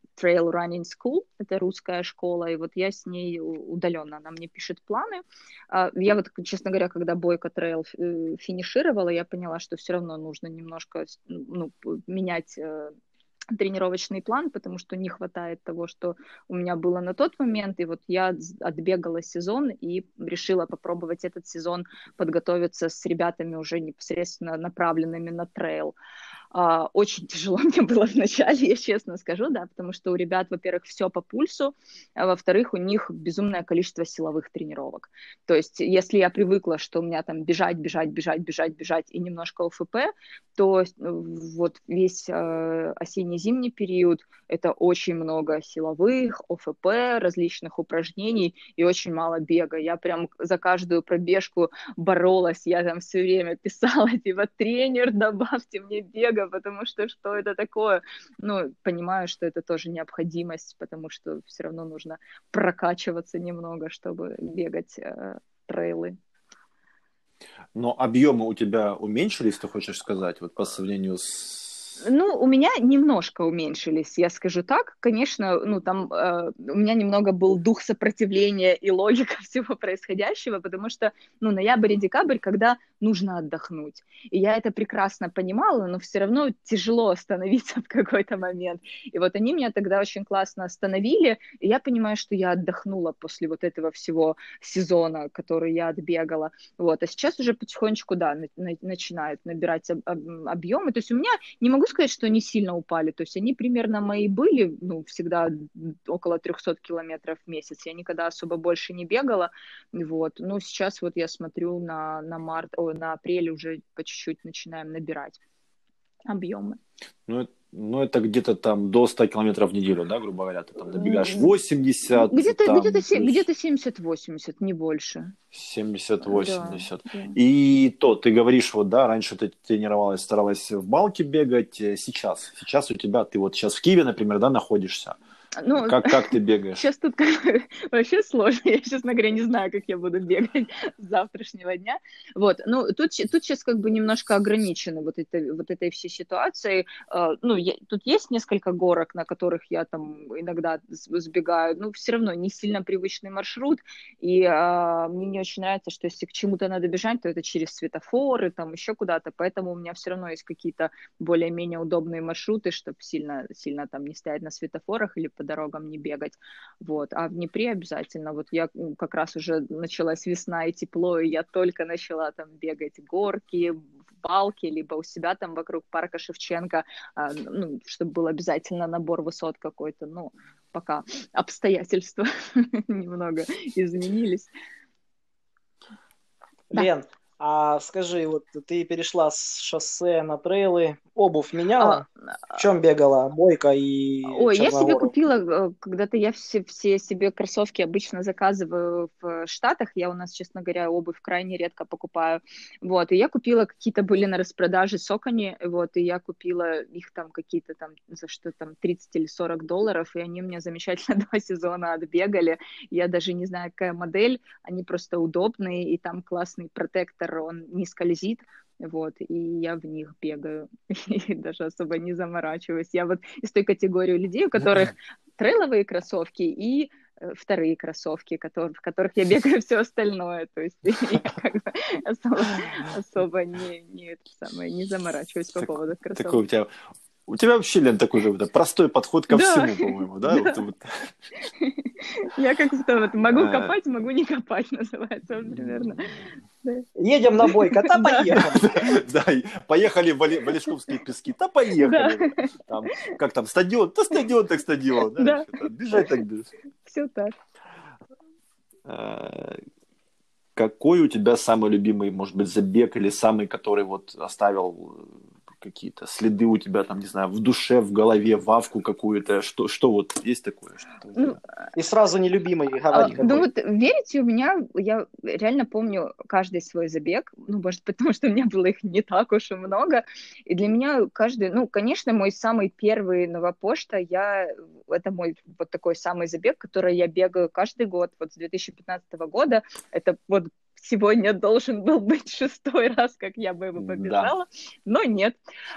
Running School, это русская школа, и вот я с ней удаленно, она мне пишет планы. Э, я вот, честно говоря, когда Бойко Трейл э, финишировала, я поняла, что все равно нужно немножко ну, менять э, тренировочный план, потому что не хватает того, что у меня было на тот момент, и вот я отбегала сезон и решила попробовать этот сезон подготовиться с ребятами уже непосредственно направленными на трейл. А, очень тяжело мне было вначале, я честно скажу, да, потому что у ребят, во-первых, все по пульсу, а во-вторых, у них безумное количество силовых тренировок. То есть, если я привыкла, что у меня там бежать, бежать, бежать, бежать, бежать и немножко ОФП, то вот весь э, осенне-зимний период это очень много силовых, ОФП, различных упражнений и очень мало бега. Я прям за каждую пробежку боролась, я там все время писала, типа, тренер, добавьте мне бега, бега, потому что что это такое? Ну, понимаю, что это тоже необходимость, потому что все равно нужно прокачиваться немного, чтобы бегать э, трейлы. Но объемы у тебя уменьшились, ты хочешь сказать, вот по сравнению с ну, у меня немножко уменьшились, я скажу так. Конечно, ну, там э, у меня немного был дух сопротивления и логика всего происходящего, потому что, ну, ноябрь и декабрь, когда нужно отдохнуть. И я это прекрасно понимала, но все равно тяжело остановиться в какой-то момент. И вот они меня тогда очень классно остановили, и я понимаю, что я отдохнула после вот этого всего сезона, который я отбегала. Вот. А сейчас уже потихонечку, да, на- на- начинают набирать об- об- объемы. То есть у меня, не могу сказать, что они сильно упали, то есть они примерно мои были, ну, всегда около 300 километров в месяц, я никогда особо больше не бегала, вот, ну, сейчас вот я смотрю на, на март, о, на апрель уже по чуть-чуть начинаем набирать объемы. Ну, ну, это где-то там до 100 километров в неделю, да, грубо говоря, ты там добегаешь 80. Где-то там, где-то, где-то 70-80, не больше. 70-80. Да, И то, ты говоришь, вот, да, раньше ты тренировалась, старалась в балке бегать, э, сейчас, сейчас у тебя, ты вот сейчас в Киеве, например, да, находишься, ну, как, как ты бегаешь? Сейчас тут как вообще сложно. Я, честно говоря, не знаю, как я буду бегать с завтрашнего дня. Вот. Ну, тут, тут сейчас как бы немножко ограничено вот, это, вот этой всей ситуацией. А, ну, я, тут есть несколько горок, на которых я там иногда сбегаю, но все равно не сильно привычный маршрут. И а, мне не очень нравится, что если к чему-то надо бежать, то это через светофоры, там еще куда-то. Поэтому у меня все равно есть какие-то более-менее удобные маршруты, чтобы сильно, сильно там не стоять на светофорах или по дорогам не бегать, вот, а в Днепре обязательно, вот я как раз уже началась весна и тепло, и я только начала там бегать горки, балки, либо у себя там вокруг парка Шевченко, а, ну, чтобы был обязательно набор высот какой-то, ну, пока обстоятельства немного изменились. Лен, а скажи, вот ты перешла с шоссе на трейлы, обувь меняла? А, в чем бегала? Бойка и Ой, я себе купила, э, когда-то я все, все себе кроссовки обычно заказываю в Штатах, я у нас, честно говоря, обувь крайне редко покупаю, вот, и я купила, какие-то были на распродаже Сокони, вот, и я купила их там какие-то там, за что там, 30 или 40 долларов, и они мне замечательно два сезона отбегали, я даже не знаю, какая модель, они просто удобные, и там классный протектор ветер, он не скользит, вот, и я в них бегаю, и даже особо не заморачиваюсь. Я вот из той категории людей, у которых трейловые кроссовки и э, вторые кроссовки, которые, в которых я бегаю все остальное. То есть я как бы особо, особо не, не, самое, не заморачиваюсь по поводу кроссовок. Такой у тебя у тебя вообще, Лен, такой же вот, простой подход ко да. всему, по-моему, да? да. Вот, вот. Я как вот, могу а... копать, могу не копать, называется он примерно. Едем на бой, кота поехали. Да, поехали в Олешковские пески, да поехали. Там, как там, стадион, да стадион так стадион. Да. Бежать так бежать. Все так. А, какой у тебя самый любимый, может быть, забег или самый, который вот оставил какие-то следы у тебя там, не знаю, в душе, в голове, вавку какую-то, что, что вот есть такое? Ну, и сразу нелюбимый говори. А, ну вот верите, у меня, я реально помню каждый свой забег, ну, может, потому что у меня было их не так уж и много, и для меня каждый, ну, конечно, мой самый первый новопошта, я, это мой вот такой самый забег, который я бегаю каждый год, вот с 2015 года, это вот сегодня должен был быть шестой раз, как я бы его побежала, да. но нет.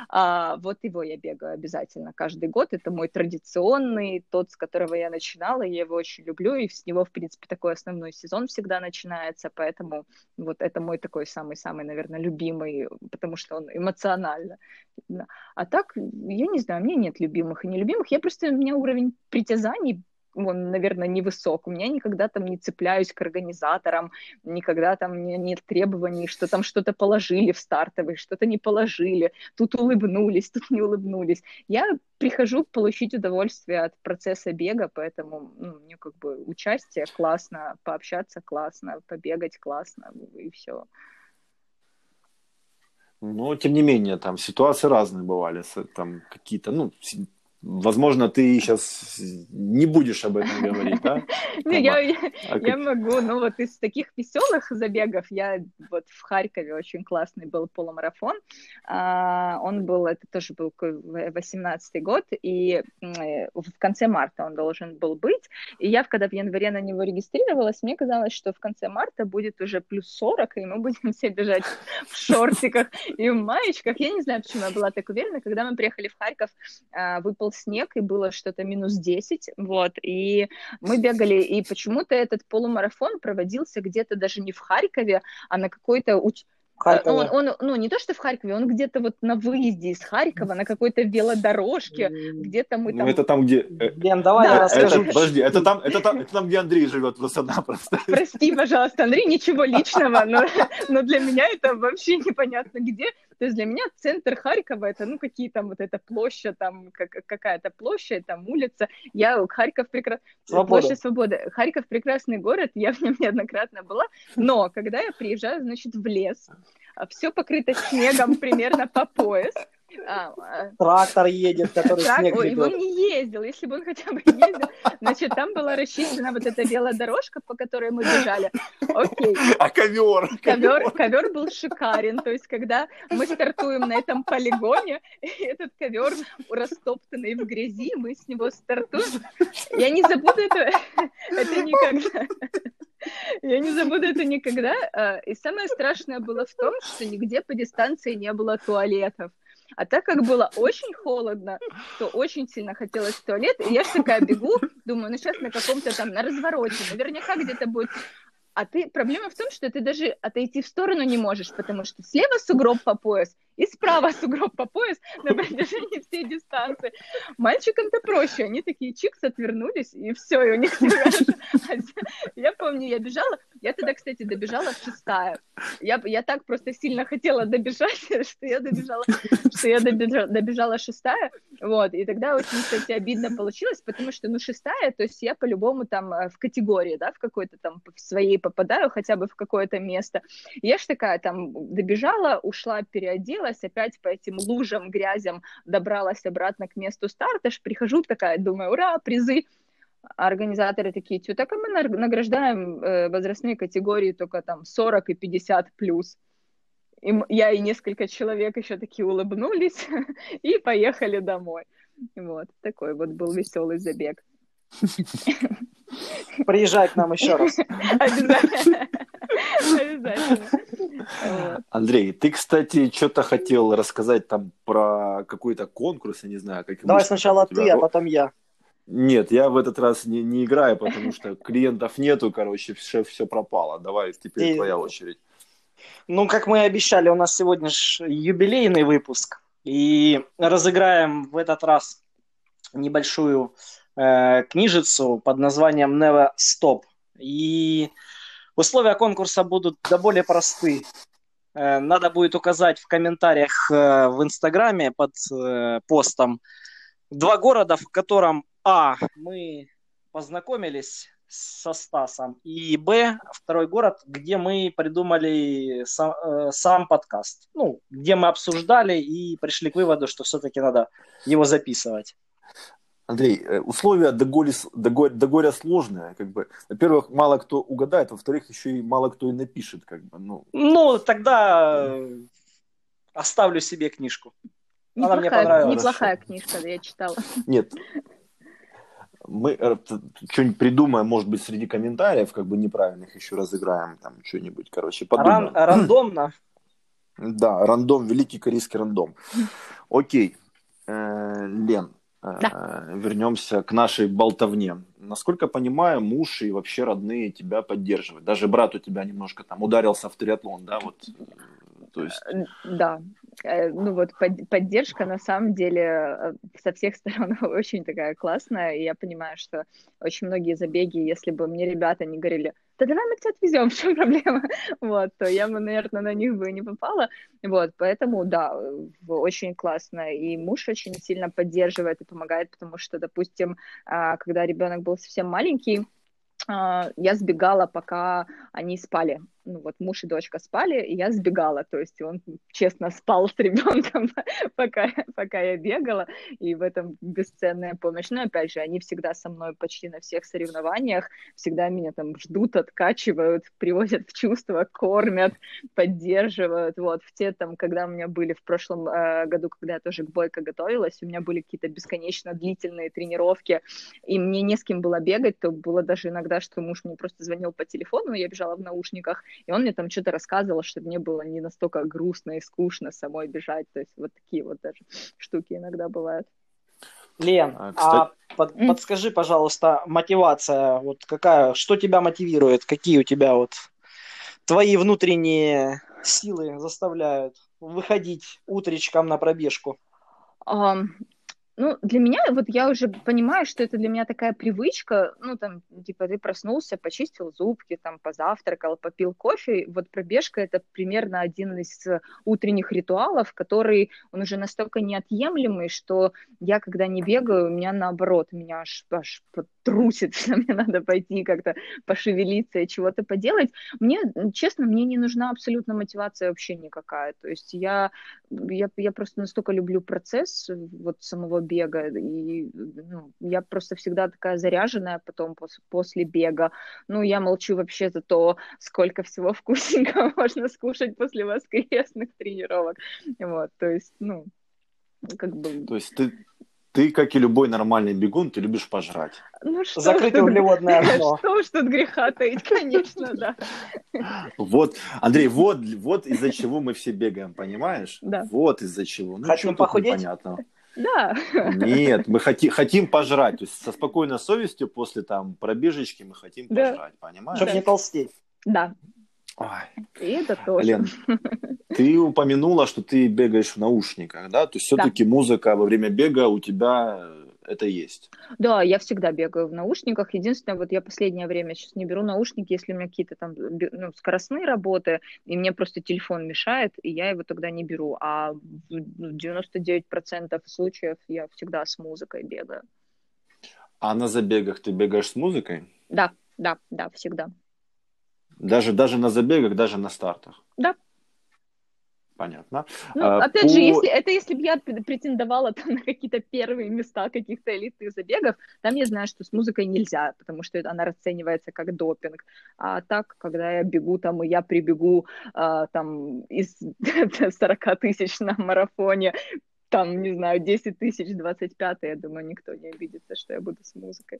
А, вот его я бегаю обязательно каждый год. Это мой традиционный, тот, с которого я начинала, я его очень люблю, и с него, в принципе, такой основной сезон всегда начинается, поэтому вот это мой такой самый-самый, наверное, любимый, потому что он эмоционально. А так, я не знаю, у меня нет любимых и нелюбимых, я просто, у меня уровень притязаний он, наверное, невысок. У меня никогда там не цепляюсь к организаторам, никогда там не, нет требований, что там что-то положили в стартовый, что-то не положили, тут улыбнулись, тут не улыбнулись. Я прихожу получить удовольствие от процесса бега, поэтому ну, мне как бы участие классно, пообщаться классно, побегать классно, и все. Но, тем не менее, там ситуации разные бывали, там какие-то, ну, Возможно, ты сейчас не будешь об этом говорить, да? Ну, я, а могу, ну вот из таких веселых забегов я вот в Харькове очень классный был полумарафон. А, он был, это тоже был 18 год, и в конце марта он должен был быть. И я, когда в январе на него регистрировалась, мне казалось, что в конце марта будет уже плюс 40, и мы будем все бежать в шортиках и в маечках. Я не знаю, почему я была так уверена. Когда мы приехали в Харьков, а, снег, и было что-то минус 10, вот, и мы бегали, и почему-то этот полумарафон проводился где-то даже не в Харькове, а на какой-то уч... Харькова. Он, он, ну, не то, что в Харькове, он где-то вот на выезде из Харькова, на какой-то велодорожке, где-то мы ну, там... Ну, это там, где... Э, Лен, давай да. я расскажу. Это, подожди, это там, это, там, это там, где Андрей живет, просто-напросто. Прости, пожалуйста, Андрей, ничего личного, но, но для меня это вообще непонятно где. То есть для меня центр Харькова это, ну, какие там вот эта площадь, там как, какая-то площадь, там улица. Я Харьков прекрасный... Площадь Свободы. Харьков прекрасный город, я в нем неоднократно была, но когда я приезжаю, значит, в лес, все покрыто снегом примерно по пояс, а, а, Трактор едет, который Трак... снег Ой, он не ездил. Если бы он хотя бы ездил, значит, там была расчищена вот эта велодорожка, по которой мы бежали. Окей. А ковер? Ковер, ковер был шикарен. То есть, когда мы стартуем на этом полигоне, этот ковер растоптанный в грязи, мы с него стартуем. Я не забуду это, это никогда. Я не забуду это никогда. А, и самое страшное было в том, что нигде по дистанции не было туалетов. А так как было очень холодно, то очень сильно хотелось в туалет, и я же такая бегу, думаю, ну сейчас на каком-то там, на развороте, наверняка где-то будет. А ты, проблема в том, что ты даже отойти в сторону не можешь, потому что слева сугроб по пояс, и справа сугроб по пояс на протяжении всей дистанции. Мальчикам-то проще, они такие чикс отвернулись, и все, и у них. Я помню, я бежала, я тогда, кстати, добежала шестая. Я, я так просто сильно хотела добежать, что я добежала, что я добежала, добежала шестая, вот, и тогда очень, кстати, обидно получилось, потому что, ну, шестая, то есть я по-любому там э, в категории, да, в какой-то там в своей попадаю хотя бы в какое-то место. Я ж такая там добежала, ушла, переоделась, опять по этим лужам, грязям добралась обратно к месту старта, ж прихожу такая, думаю, ура, призы, организаторы такие, что так мы награждаем э, возрастные категории только там 40 и 50 плюс. И я и несколько человек еще такие улыбнулись и поехали домой. Вот, такой вот был веселый забег. Приезжай к нам еще раз. Обязательно. Обязательно. Андрей, ты, кстати, что-то хотел рассказать там про какой-то конкурс, я не знаю. Как Давай сначала ты, а потом я. Нет, я в этот раз не, не играю, потому что клиентов нету, короче, все, все пропало. Давай, теперь и... твоя очередь. Ну, как мы и обещали, у нас сегодня же юбилейный выпуск. И разыграем в этот раз небольшую э, книжицу под названием Never Stop. И условия конкурса будут да более просты. Э, надо будет указать в комментариях э, в Инстаграме под э, постом два города, в котором А. Мы познакомились со Стасом. И Б, второй город, где мы придумали сам, сам подкаст. Ну, где мы обсуждали и пришли к выводу, что все-таки надо его записывать. Андрей, э, условия до, голи, до, горя, до горя сложные. Как бы. Во-первых, мало кто угадает, во-вторых, еще и мало кто и напишет. Как бы, ну. ну, тогда оставлю себе книжку. Неплохая, Она мне понравилась. Неплохая книжка, я читала. Нет, мы э, что-нибудь придумаем, может быть, среди комментариев, как бы неправильных еще разыграем, там что-нибудь, короче, подумаем. Ран- рандомно. Да, рандом, великий корейский рандом. Окей, э, Лен, э, да. вернемся к нашей болтовне. Насколько понимаю, муж и вообще родные тебя поддерживают. Даже брат у тебя немножко там ударился в триатлон, да, вот то есть... Да, э, ну вот поддержка на самом деле э, со всех сторон очень такая классная, и я понимаю, что очень многие забеги, если бы мне ребята не говорили, да давай мы тебя отвезем, в чем проблема, вот, то я бы, наверное, на них бы не попала, вот, поэтому, да, очень классно, и муж очень сильно поддерживает и помогает, потому что, допустим, а, когда ребенок был совсем маленький, а, я сбегала, пока они спали, ну вот муж и дочка спали, и я сбегала, то есть он честно спал с ребенком, пока, пока я бегала, и в этом бесценная помощь. Но опять же, они всегда со мной почти на всех соревнованиях, всегда меня там ждут, откачивают, приводят в чувство, кормят, поддерживают. Вот в те там, когда у меня были в прошлом э, году, когда я тоже к бойко готовилась, у меня были какие-то бесконечно длительные тренировки, и мне не с кем было бегать, то было даже иногда, что муж мне просто звонил по телефону, я бежала в наушниках, и он мне там что-то рассказывал, чтобы мне было не настолько грустно и скучно самой бежать. То есть вот такие вот даже штуки иногда бывают. Лен, а, а под, mm. подскажи, пожалуйста, мотивация, вот какая, что тебя мотивирует, какие у тебя вот твои внутренние силы заставляют выходить утречком на пробежку? Um, ну, для меня, вот я уже понимаю, что это для меня такая привычка, ну, там, типа, ты проснулся, почистил зубки, там, позавтракал, попил кофе, вот пробежка — это примерно один из утренних ритуалов, который, он уже настолько неотъемлемый, что я, когда не бегаю, у меня наоборот, меня аж, аж трусит, что мне надо пойти как-то пошевелиться и чего-то поделать. Мне, честно, мне не нужна абсолютно мотивация вообще никакая. То есть я, я, я просто настолько люблю процесс вот самого бега, и ну, я просто всегда такая заряженная потом пос, после бега. Ну, я молчу вообще за то, сколько всего вкусненького можно скушать после воскресных тренировок. Вот, то есть, ну, как бы... То есть ты, ты, как и любой нормальный бегун, ты любишь пожрать. Ну, что Закрытое углеводное окно. Что уж тут греха таить, конечно, да. Вот, Андрей, вот, вот из-за чего мы все бегаем, понимаешь? Да. Вот из-за чего. Ну, Хотим похудеть? Непонятного. Да. Нет, мы хоти, хотим пожрать. То есть со спокойной совестью после там пробежечки мы хотим да. пожрать, понимаешь? Чтобы не толстеть. Да. Ой. И это тоже. Лен, Ты упомянула, что ты бегаешь в наушниках, да? То есть все-таки да. музыка во время бега у тебя это есть. Да, я всегда бегаю в наушниках. Единственное, вот я последнее время сейчас не беру наушники, если у меня какие-то там ну, скоростные работы, и мне просто телефон мешает, и я его тогда не беру. А в 99% случаев я всегда с музыкой бегаю. А на забегах ты бегаешь с музыкой? Да, да, да, всегда. Даже, даже на забегах, даже на стартах? Да, понятно. Ну, а, опять по... же, если, это если бы я претендовала там, на какие-то первые места каких-то элитных забегов, там я знаю, что с музыкой нельзя, потому что она расценивается как допинг. А так, когда я бегу там, и я прибегу а, там из 40 тысяч на марафоне, там, не знаю, 10 тысяч, 25, я думаю, никто не обидится, что я буду с музыкой.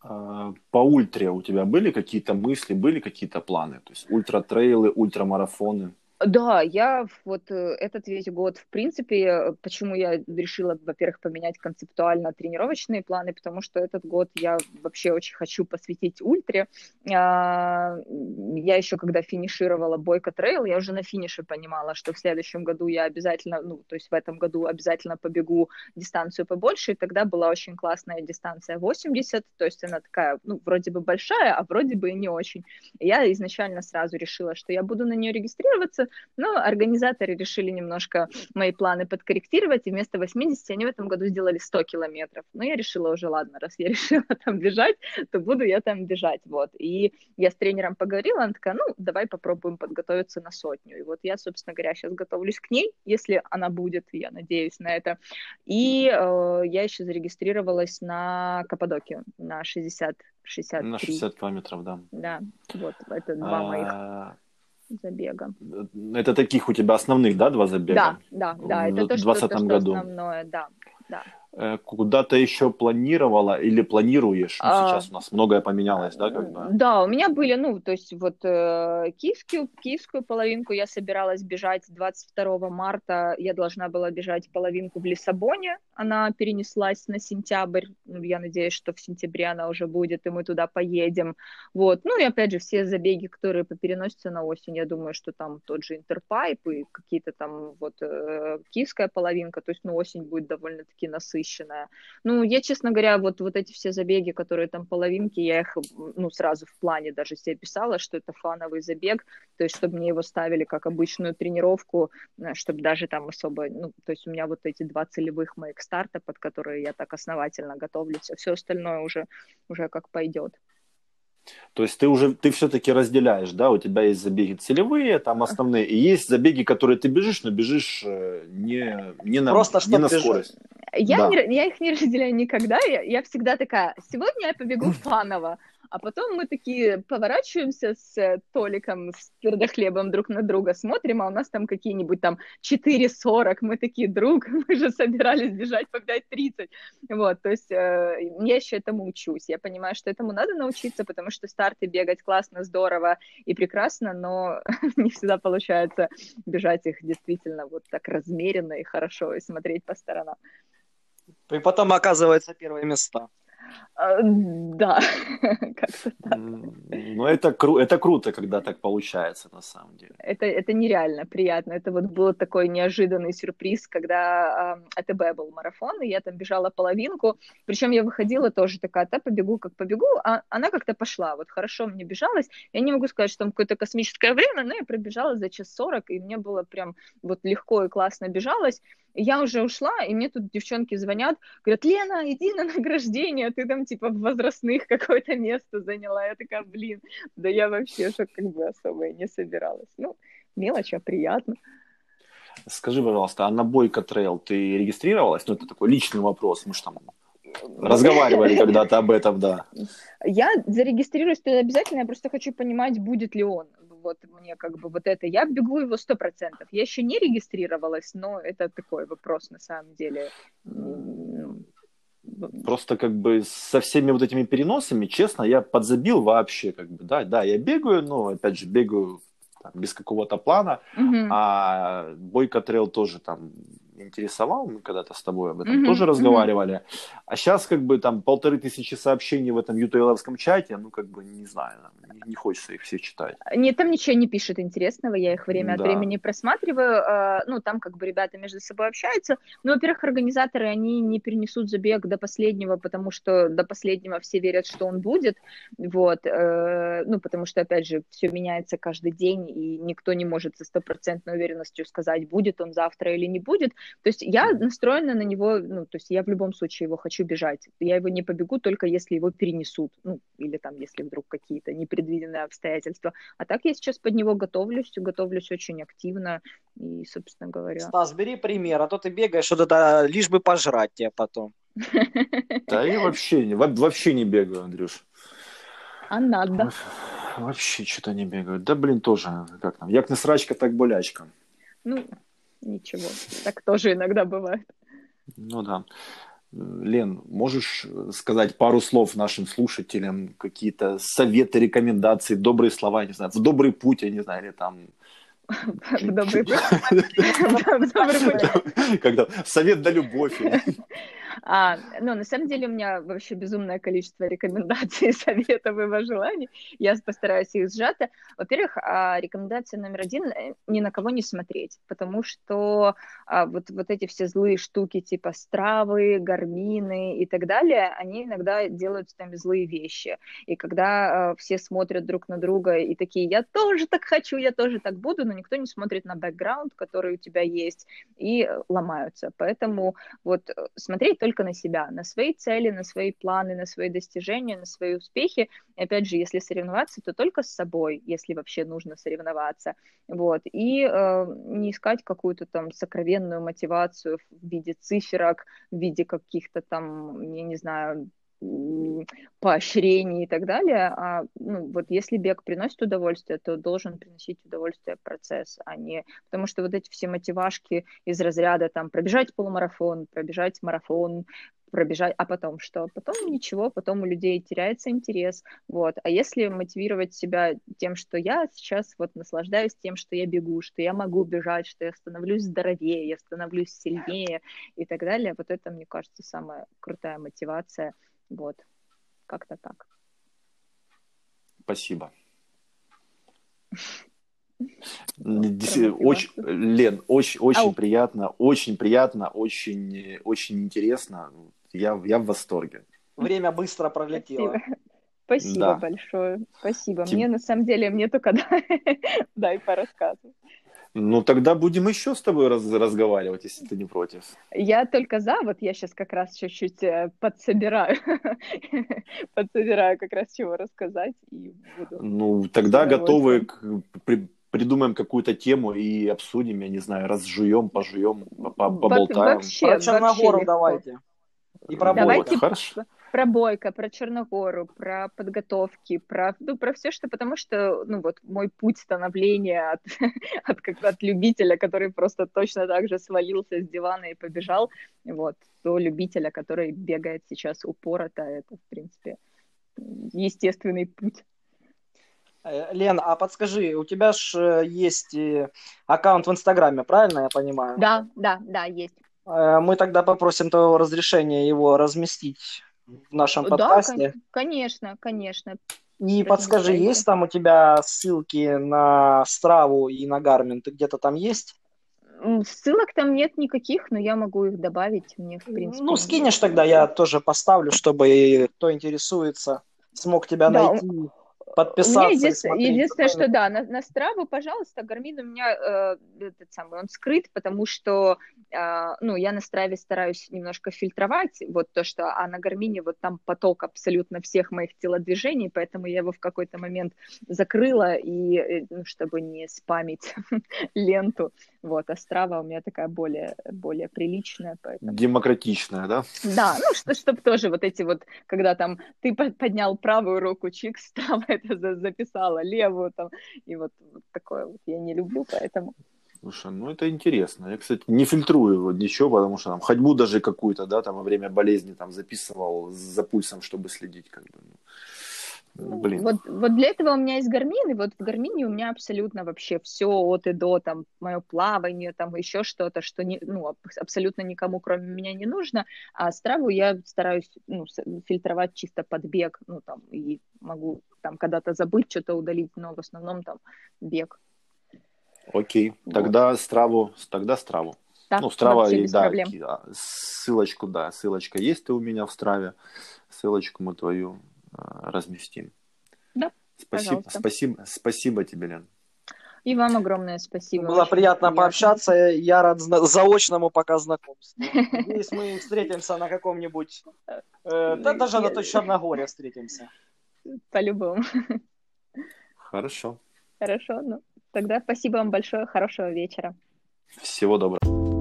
А, по ультре у тебя были какие-то мысли, были какие-то планы? То есть ультра-трейлы, ультрамарафоны? Да, я вот э, этот весь год, в принципе, почему я решила, во-первых, поменять концептуально тренировочные планы, потому что этот год я вообще очень хочу посвятить ультре. А, я еще, когда финишировала Бойко Трейл, я уже на финише понимала, что в следующем году я обязательно, ну, то есть в этом году обязательно побегу дистанцию побольше, и тогда была очень классная дистанция 80, то есть она такая, ну, вроде бы большая, а вроде бы и не очень. Я изначально сразу решила, что я буду на нее регистрироваться, но организаторы решили немножко мои планы подкорректировать, и вместо 80 они в этом году сделали 100 километров. Но я решила уже, ладно, раз я решила там бежать, то буду я там бежать, вот. И я с тренером поговорила, она такая, ну, давай попробуем подготовиться на сотню. И вот я, собственно говоря, сейчас готовлюсь к ней, если она будет, я надеюсь на это. И э, я еще зарегистрировалась на Каппадокию, на 60 63. На 60 километров, да. Да, вот, это два а... моих забега. Это таких у тебя основных, да, два забега? Да, да, да. Это то, что, то, году. основное, да, да. Э, куда-то еще планировала или планируешь? Ну, а, сейчас у нас многое поменялось, да, как бы? Да, у меня были, ну, то есть вот э, киевскую, киевскую половинку я собиралась бежать 22 марта, я должна была бежать половинку в Лиссабоне, она перенеслась на сентябрь, ну, я надеюсь, что в сентябре она уже будет, и мы туда поедем, вот, ну, и опять же, все забеги, которые переносятся на осень, я думаю, что там тот же Интерпайп и какие-то там вот э, киевская половинка, то есть, ну, осень будет довольно-таки насыщенная, насыщенная. Ну, я, честно говоря, вот, вот эти все забеги, которые там половинки, я их, ну, сразу в плане даже себе писала, что это фановый забег, то есть, чтобы мне его ставили как обычную тренировку, э, чтобы даже там особо, ну, то есть у меня вот эти два целевых моих старта, под которые я так основательно готовлюсь, а все остальное уже, уже как пойдет. То есть ты уже, ты все-таки разделяешь, да, у тебя есть забеги целевые, там основные, и есть забеги, которые ты бежишь, но бежишь э, не, не на, Просто не на скорость. Я, да. не, я их не разделяю никогда, я, я всегда такая, сегодня я побегу фаново, а потом мы такие поворачиваемся с Толиком, с твердохлебом друг на друга, смотрим, а у нас там какие-нибудь там 4.40, мы такие, друг, мы же собирались бежать по 5.30. Вот, то есть э, я еще этому учусь. Я понимаю, что этому надо научиться, потому что старты бегать классно, здорово и прекрасно, но не всегда получается бежать их действительно вот так размеренно и хорошо, и смотреть по сторонам. И потом оказывается первые места. А, да, как-то так. Ну, это, кру- это круто, когда так получается, на самом деле. Это, это нереально приятно. Это вот был такой неожиданный сюрприз, когда э, АТБ был марафон, и я там бежала половинку, причем я выходила тоже такая, да, побегу, как побегу, а она как-то пошла, вот хорошо мне бежалась, я не могу сказать, что там какое-то космическое время, но я пробежала за час сорок, и мне было прям вот легко и классно бежалась, я уже ушла, и мне тут девчонки звонят, говорят, Лена, иди на награждение, ты там типа в возрастных какое-то место заняла. Я такая, блин, да я вообще что как бы особо и не собиралась. Ну, мелочь, а приятно. Скажи, пожалуйста, а на Бойко Трейл ты регистрировалась? Ну, это такой личный вопрос, мы же там разговаривали когда-то об этом, да. Я зарегистрируюсь туда обязательно, я просто хочу понимать, будет ли он вот мне как бы вот это, я бегу его сто процентов. Я еще не регистрировалась, но это такой вопрос на самом деле. Просто как бы со всеми вот этими переносами, честно, я подзабил вообще, как бы, да, да, я бегаю, но опять же бегаю там, без какого-то плана, угу. а Бойко Трейл тоже там интересовал, мы когда-то с тобой об этом mm-hmm. тоже разговаривали. Mm-hmm. А сейчас как бы там полторы тысячи сообщений в этом UTL овском чате, ну как бы не знаю, не, не хочется их все читать. Нет, там ничего не пишет интересного, я их время да. от времени просматриваю, а, ну там как бы ребята между собой общаются. Ну, во-первых, организаторы, они не перенесут забег до последнего, потому что до последнего все верят, что он будет, вот, э, ну потому что, опять же, все меняется каждый день, и никто не может со стопроцентной уверенностью сказать, будет он завтра или не будет. То есть я настроена на него, ну, то есть я в любом случае его хочу бежать. Я его не побегу только если его перенесут, ну, или там, если вдруг какие-то непредвиденные обстоятельства. А так я сейчас под него готовлюсь, готовлюсь очень активно, и, собственно говоря... Стас, бери пример, а то ты бегаешь вот это лишь бы пожрать тебя потом. Да я вообще, вообще не бегаю, Андрюш. А надо. Вообще что-то не бегают. Да, блин, тоже, как там, як не срачка, так болячка. Ну, ничего, так тоже иногда бывает. Ну да. Лен, можешь сказать пару слов нашим слушателям, какие-то советы, рекомендации, добрые слова, не знаю, в добрый путь, я не знаю, или там... В добрый путь? Когда совет да любовь. А, ну, на самом деле у меня вообще безумное количество рекомендаций, советов и желаний. Я постараюсь их сжато. Во-первых, а, рекомендация номер один э, — ни на кого не смотреть, потому что а, вот, вот эти все злые штуки типа стравы, гармины и так далее, они иногда делают нами злые вещи. И когда а, все смотрят друг на друга и такие, я тоже так хочу, я тоже так буду, но никто не смотрит на бэкграунд, который у тебя есть, и э, ломаются. Поэтому вот э, смотреть только на себя, на свои цели, на свои планы, на свои достижения, на свои успехи. И опять же, если соревноваться, то только с собой, если вообще нужно соревноваться. Вот. И э, не искать какую-то там сокровенную мотивацию в виде циферок, в виде каких-то там, я не знаю, поощрений и так далее. А, ну, вот если бег приносит удовольствие, то должен приносить удовольствие процесс, а не... Потому что вот эти все мотивашки из разряда там пробежать полумарафон, пробежать марафон, пробежать, а потом что? Потом ничего, потом у людей теряется интерес, вот. А если мотивировать себя тем, что я сейчас вот наслаждаюсь тем, что я бегу, что я могу бежать, что я становлюсь здоровее, я становлюсь сильнее и так далее, вот это, мне кажется, самая крутая мотивация – вот, как-то так. Спасибо. Очень, Лен, очень, очень Ау. приятно, очень приятно, очень, очень интересно. Я, я в восторге. Время быстро пролетело. Спасибо, Спасибо да. большое. Спасибо. Тем... Мне на самом деле, мне только дай, дай порассказывать. Ну, тогда будем еще с тобой раз разговаривать, если ты не против. Я только за, вот я сейчас как раз чуть-чуть э, подсобираю, подсобираю как раз чего рассказать. И буду ну, тогда готовы, к, при, придумаем какую-то тему и обсудим, я не знаю, разжуем, пожуем, поболтаем. Вообще, Про Черногору давайте. И про Давайте, Хорошо про Бойко, про Черногору, про подготовки, про, ну, про все, что, потому что, ну, вот мой путь становления от, от, как, от любителя, который просто точно так же свалился с дивана и побежал, вот, до любителя, который бегает сейчас упорото, это, в принципе, естественный путь. Э, Лен, а подскажи, у тебя же э, есть э, аккаунт в Инстаграме, правильно я понимаю? Да, да, да, есть. Мы тогда попросим твоего разрешения его разместить в нашем подкасте. Да, конечно, конечно. И подскажи, есть там у тебя ссылки на Страву и на Гармин? Ты где-то там есть? Ссылок там нет никаких, но я могу их добавить. Мне, в принципе, ну, скинешь тогда, я тоже поставлю, чтобы кто интересуется, смог тебя да, найти подписаться. У меня единственное, единственное что да, на, на Страву, пожалуйста, Гармин у меня э, этот самый, он скрыт, потому что, э, ну, я на Страве стараюсь немножко фильтровать вот то, что, а на Гармине вот там поток абсолютно всех моих телодвижений, поэтому я его в какой-то момент закрыла, и, э, ну, чтобы не спамить ленту, вот, а Страва у меня такая более, более приличная, поэтому... Демократичная, да? Да, ну, что, чтобы тоже вот эти вот, когда там ты поднял правую руку, чик, Страва это записала, левую там, и вот, вот такое вот я не люблю, поэтому... Слушай, ну это интересно. Я, кстати, не фильтрую вот ничего, потому что там ходьбу даже какую-то, да, там во время болезни там записывал за пульсом, чтобы следить, как бы. Ну, Блин. Вот, вот для этого у меня есть гармин, и вот в гармине у меня абсолютно вообще все от и до, там, мое плавание, там, еще что-то, что не, ну, абсолютно никому, кроме меня, не нужно, а страву я стараюсь, ну, фильтровать чисто под бег, ну, там, и могу там когда-то забыть, что-то удалить, но в основном там бег. Окей, вот. тогда страву, тогда страву. Да, ну, Страва, и, да, проблем. ссылочку, да, ссылочка есть ты у меня в Страве, ссылочку мы твою разместим. Да, спасибо, спасибо, спасибо тебе, Лен. И вам огромное спасибо. Было приятно, приятно пообщаться. Я рад заочному пока знакомству. Надеюсь, мы встретимся на каком-нибудь... Э, да даже на той Черногоре встретимся. По-любому. Хорошо. Хорошо, ну тогда спасибо вам большое, хорошего вечера. Всего доброго.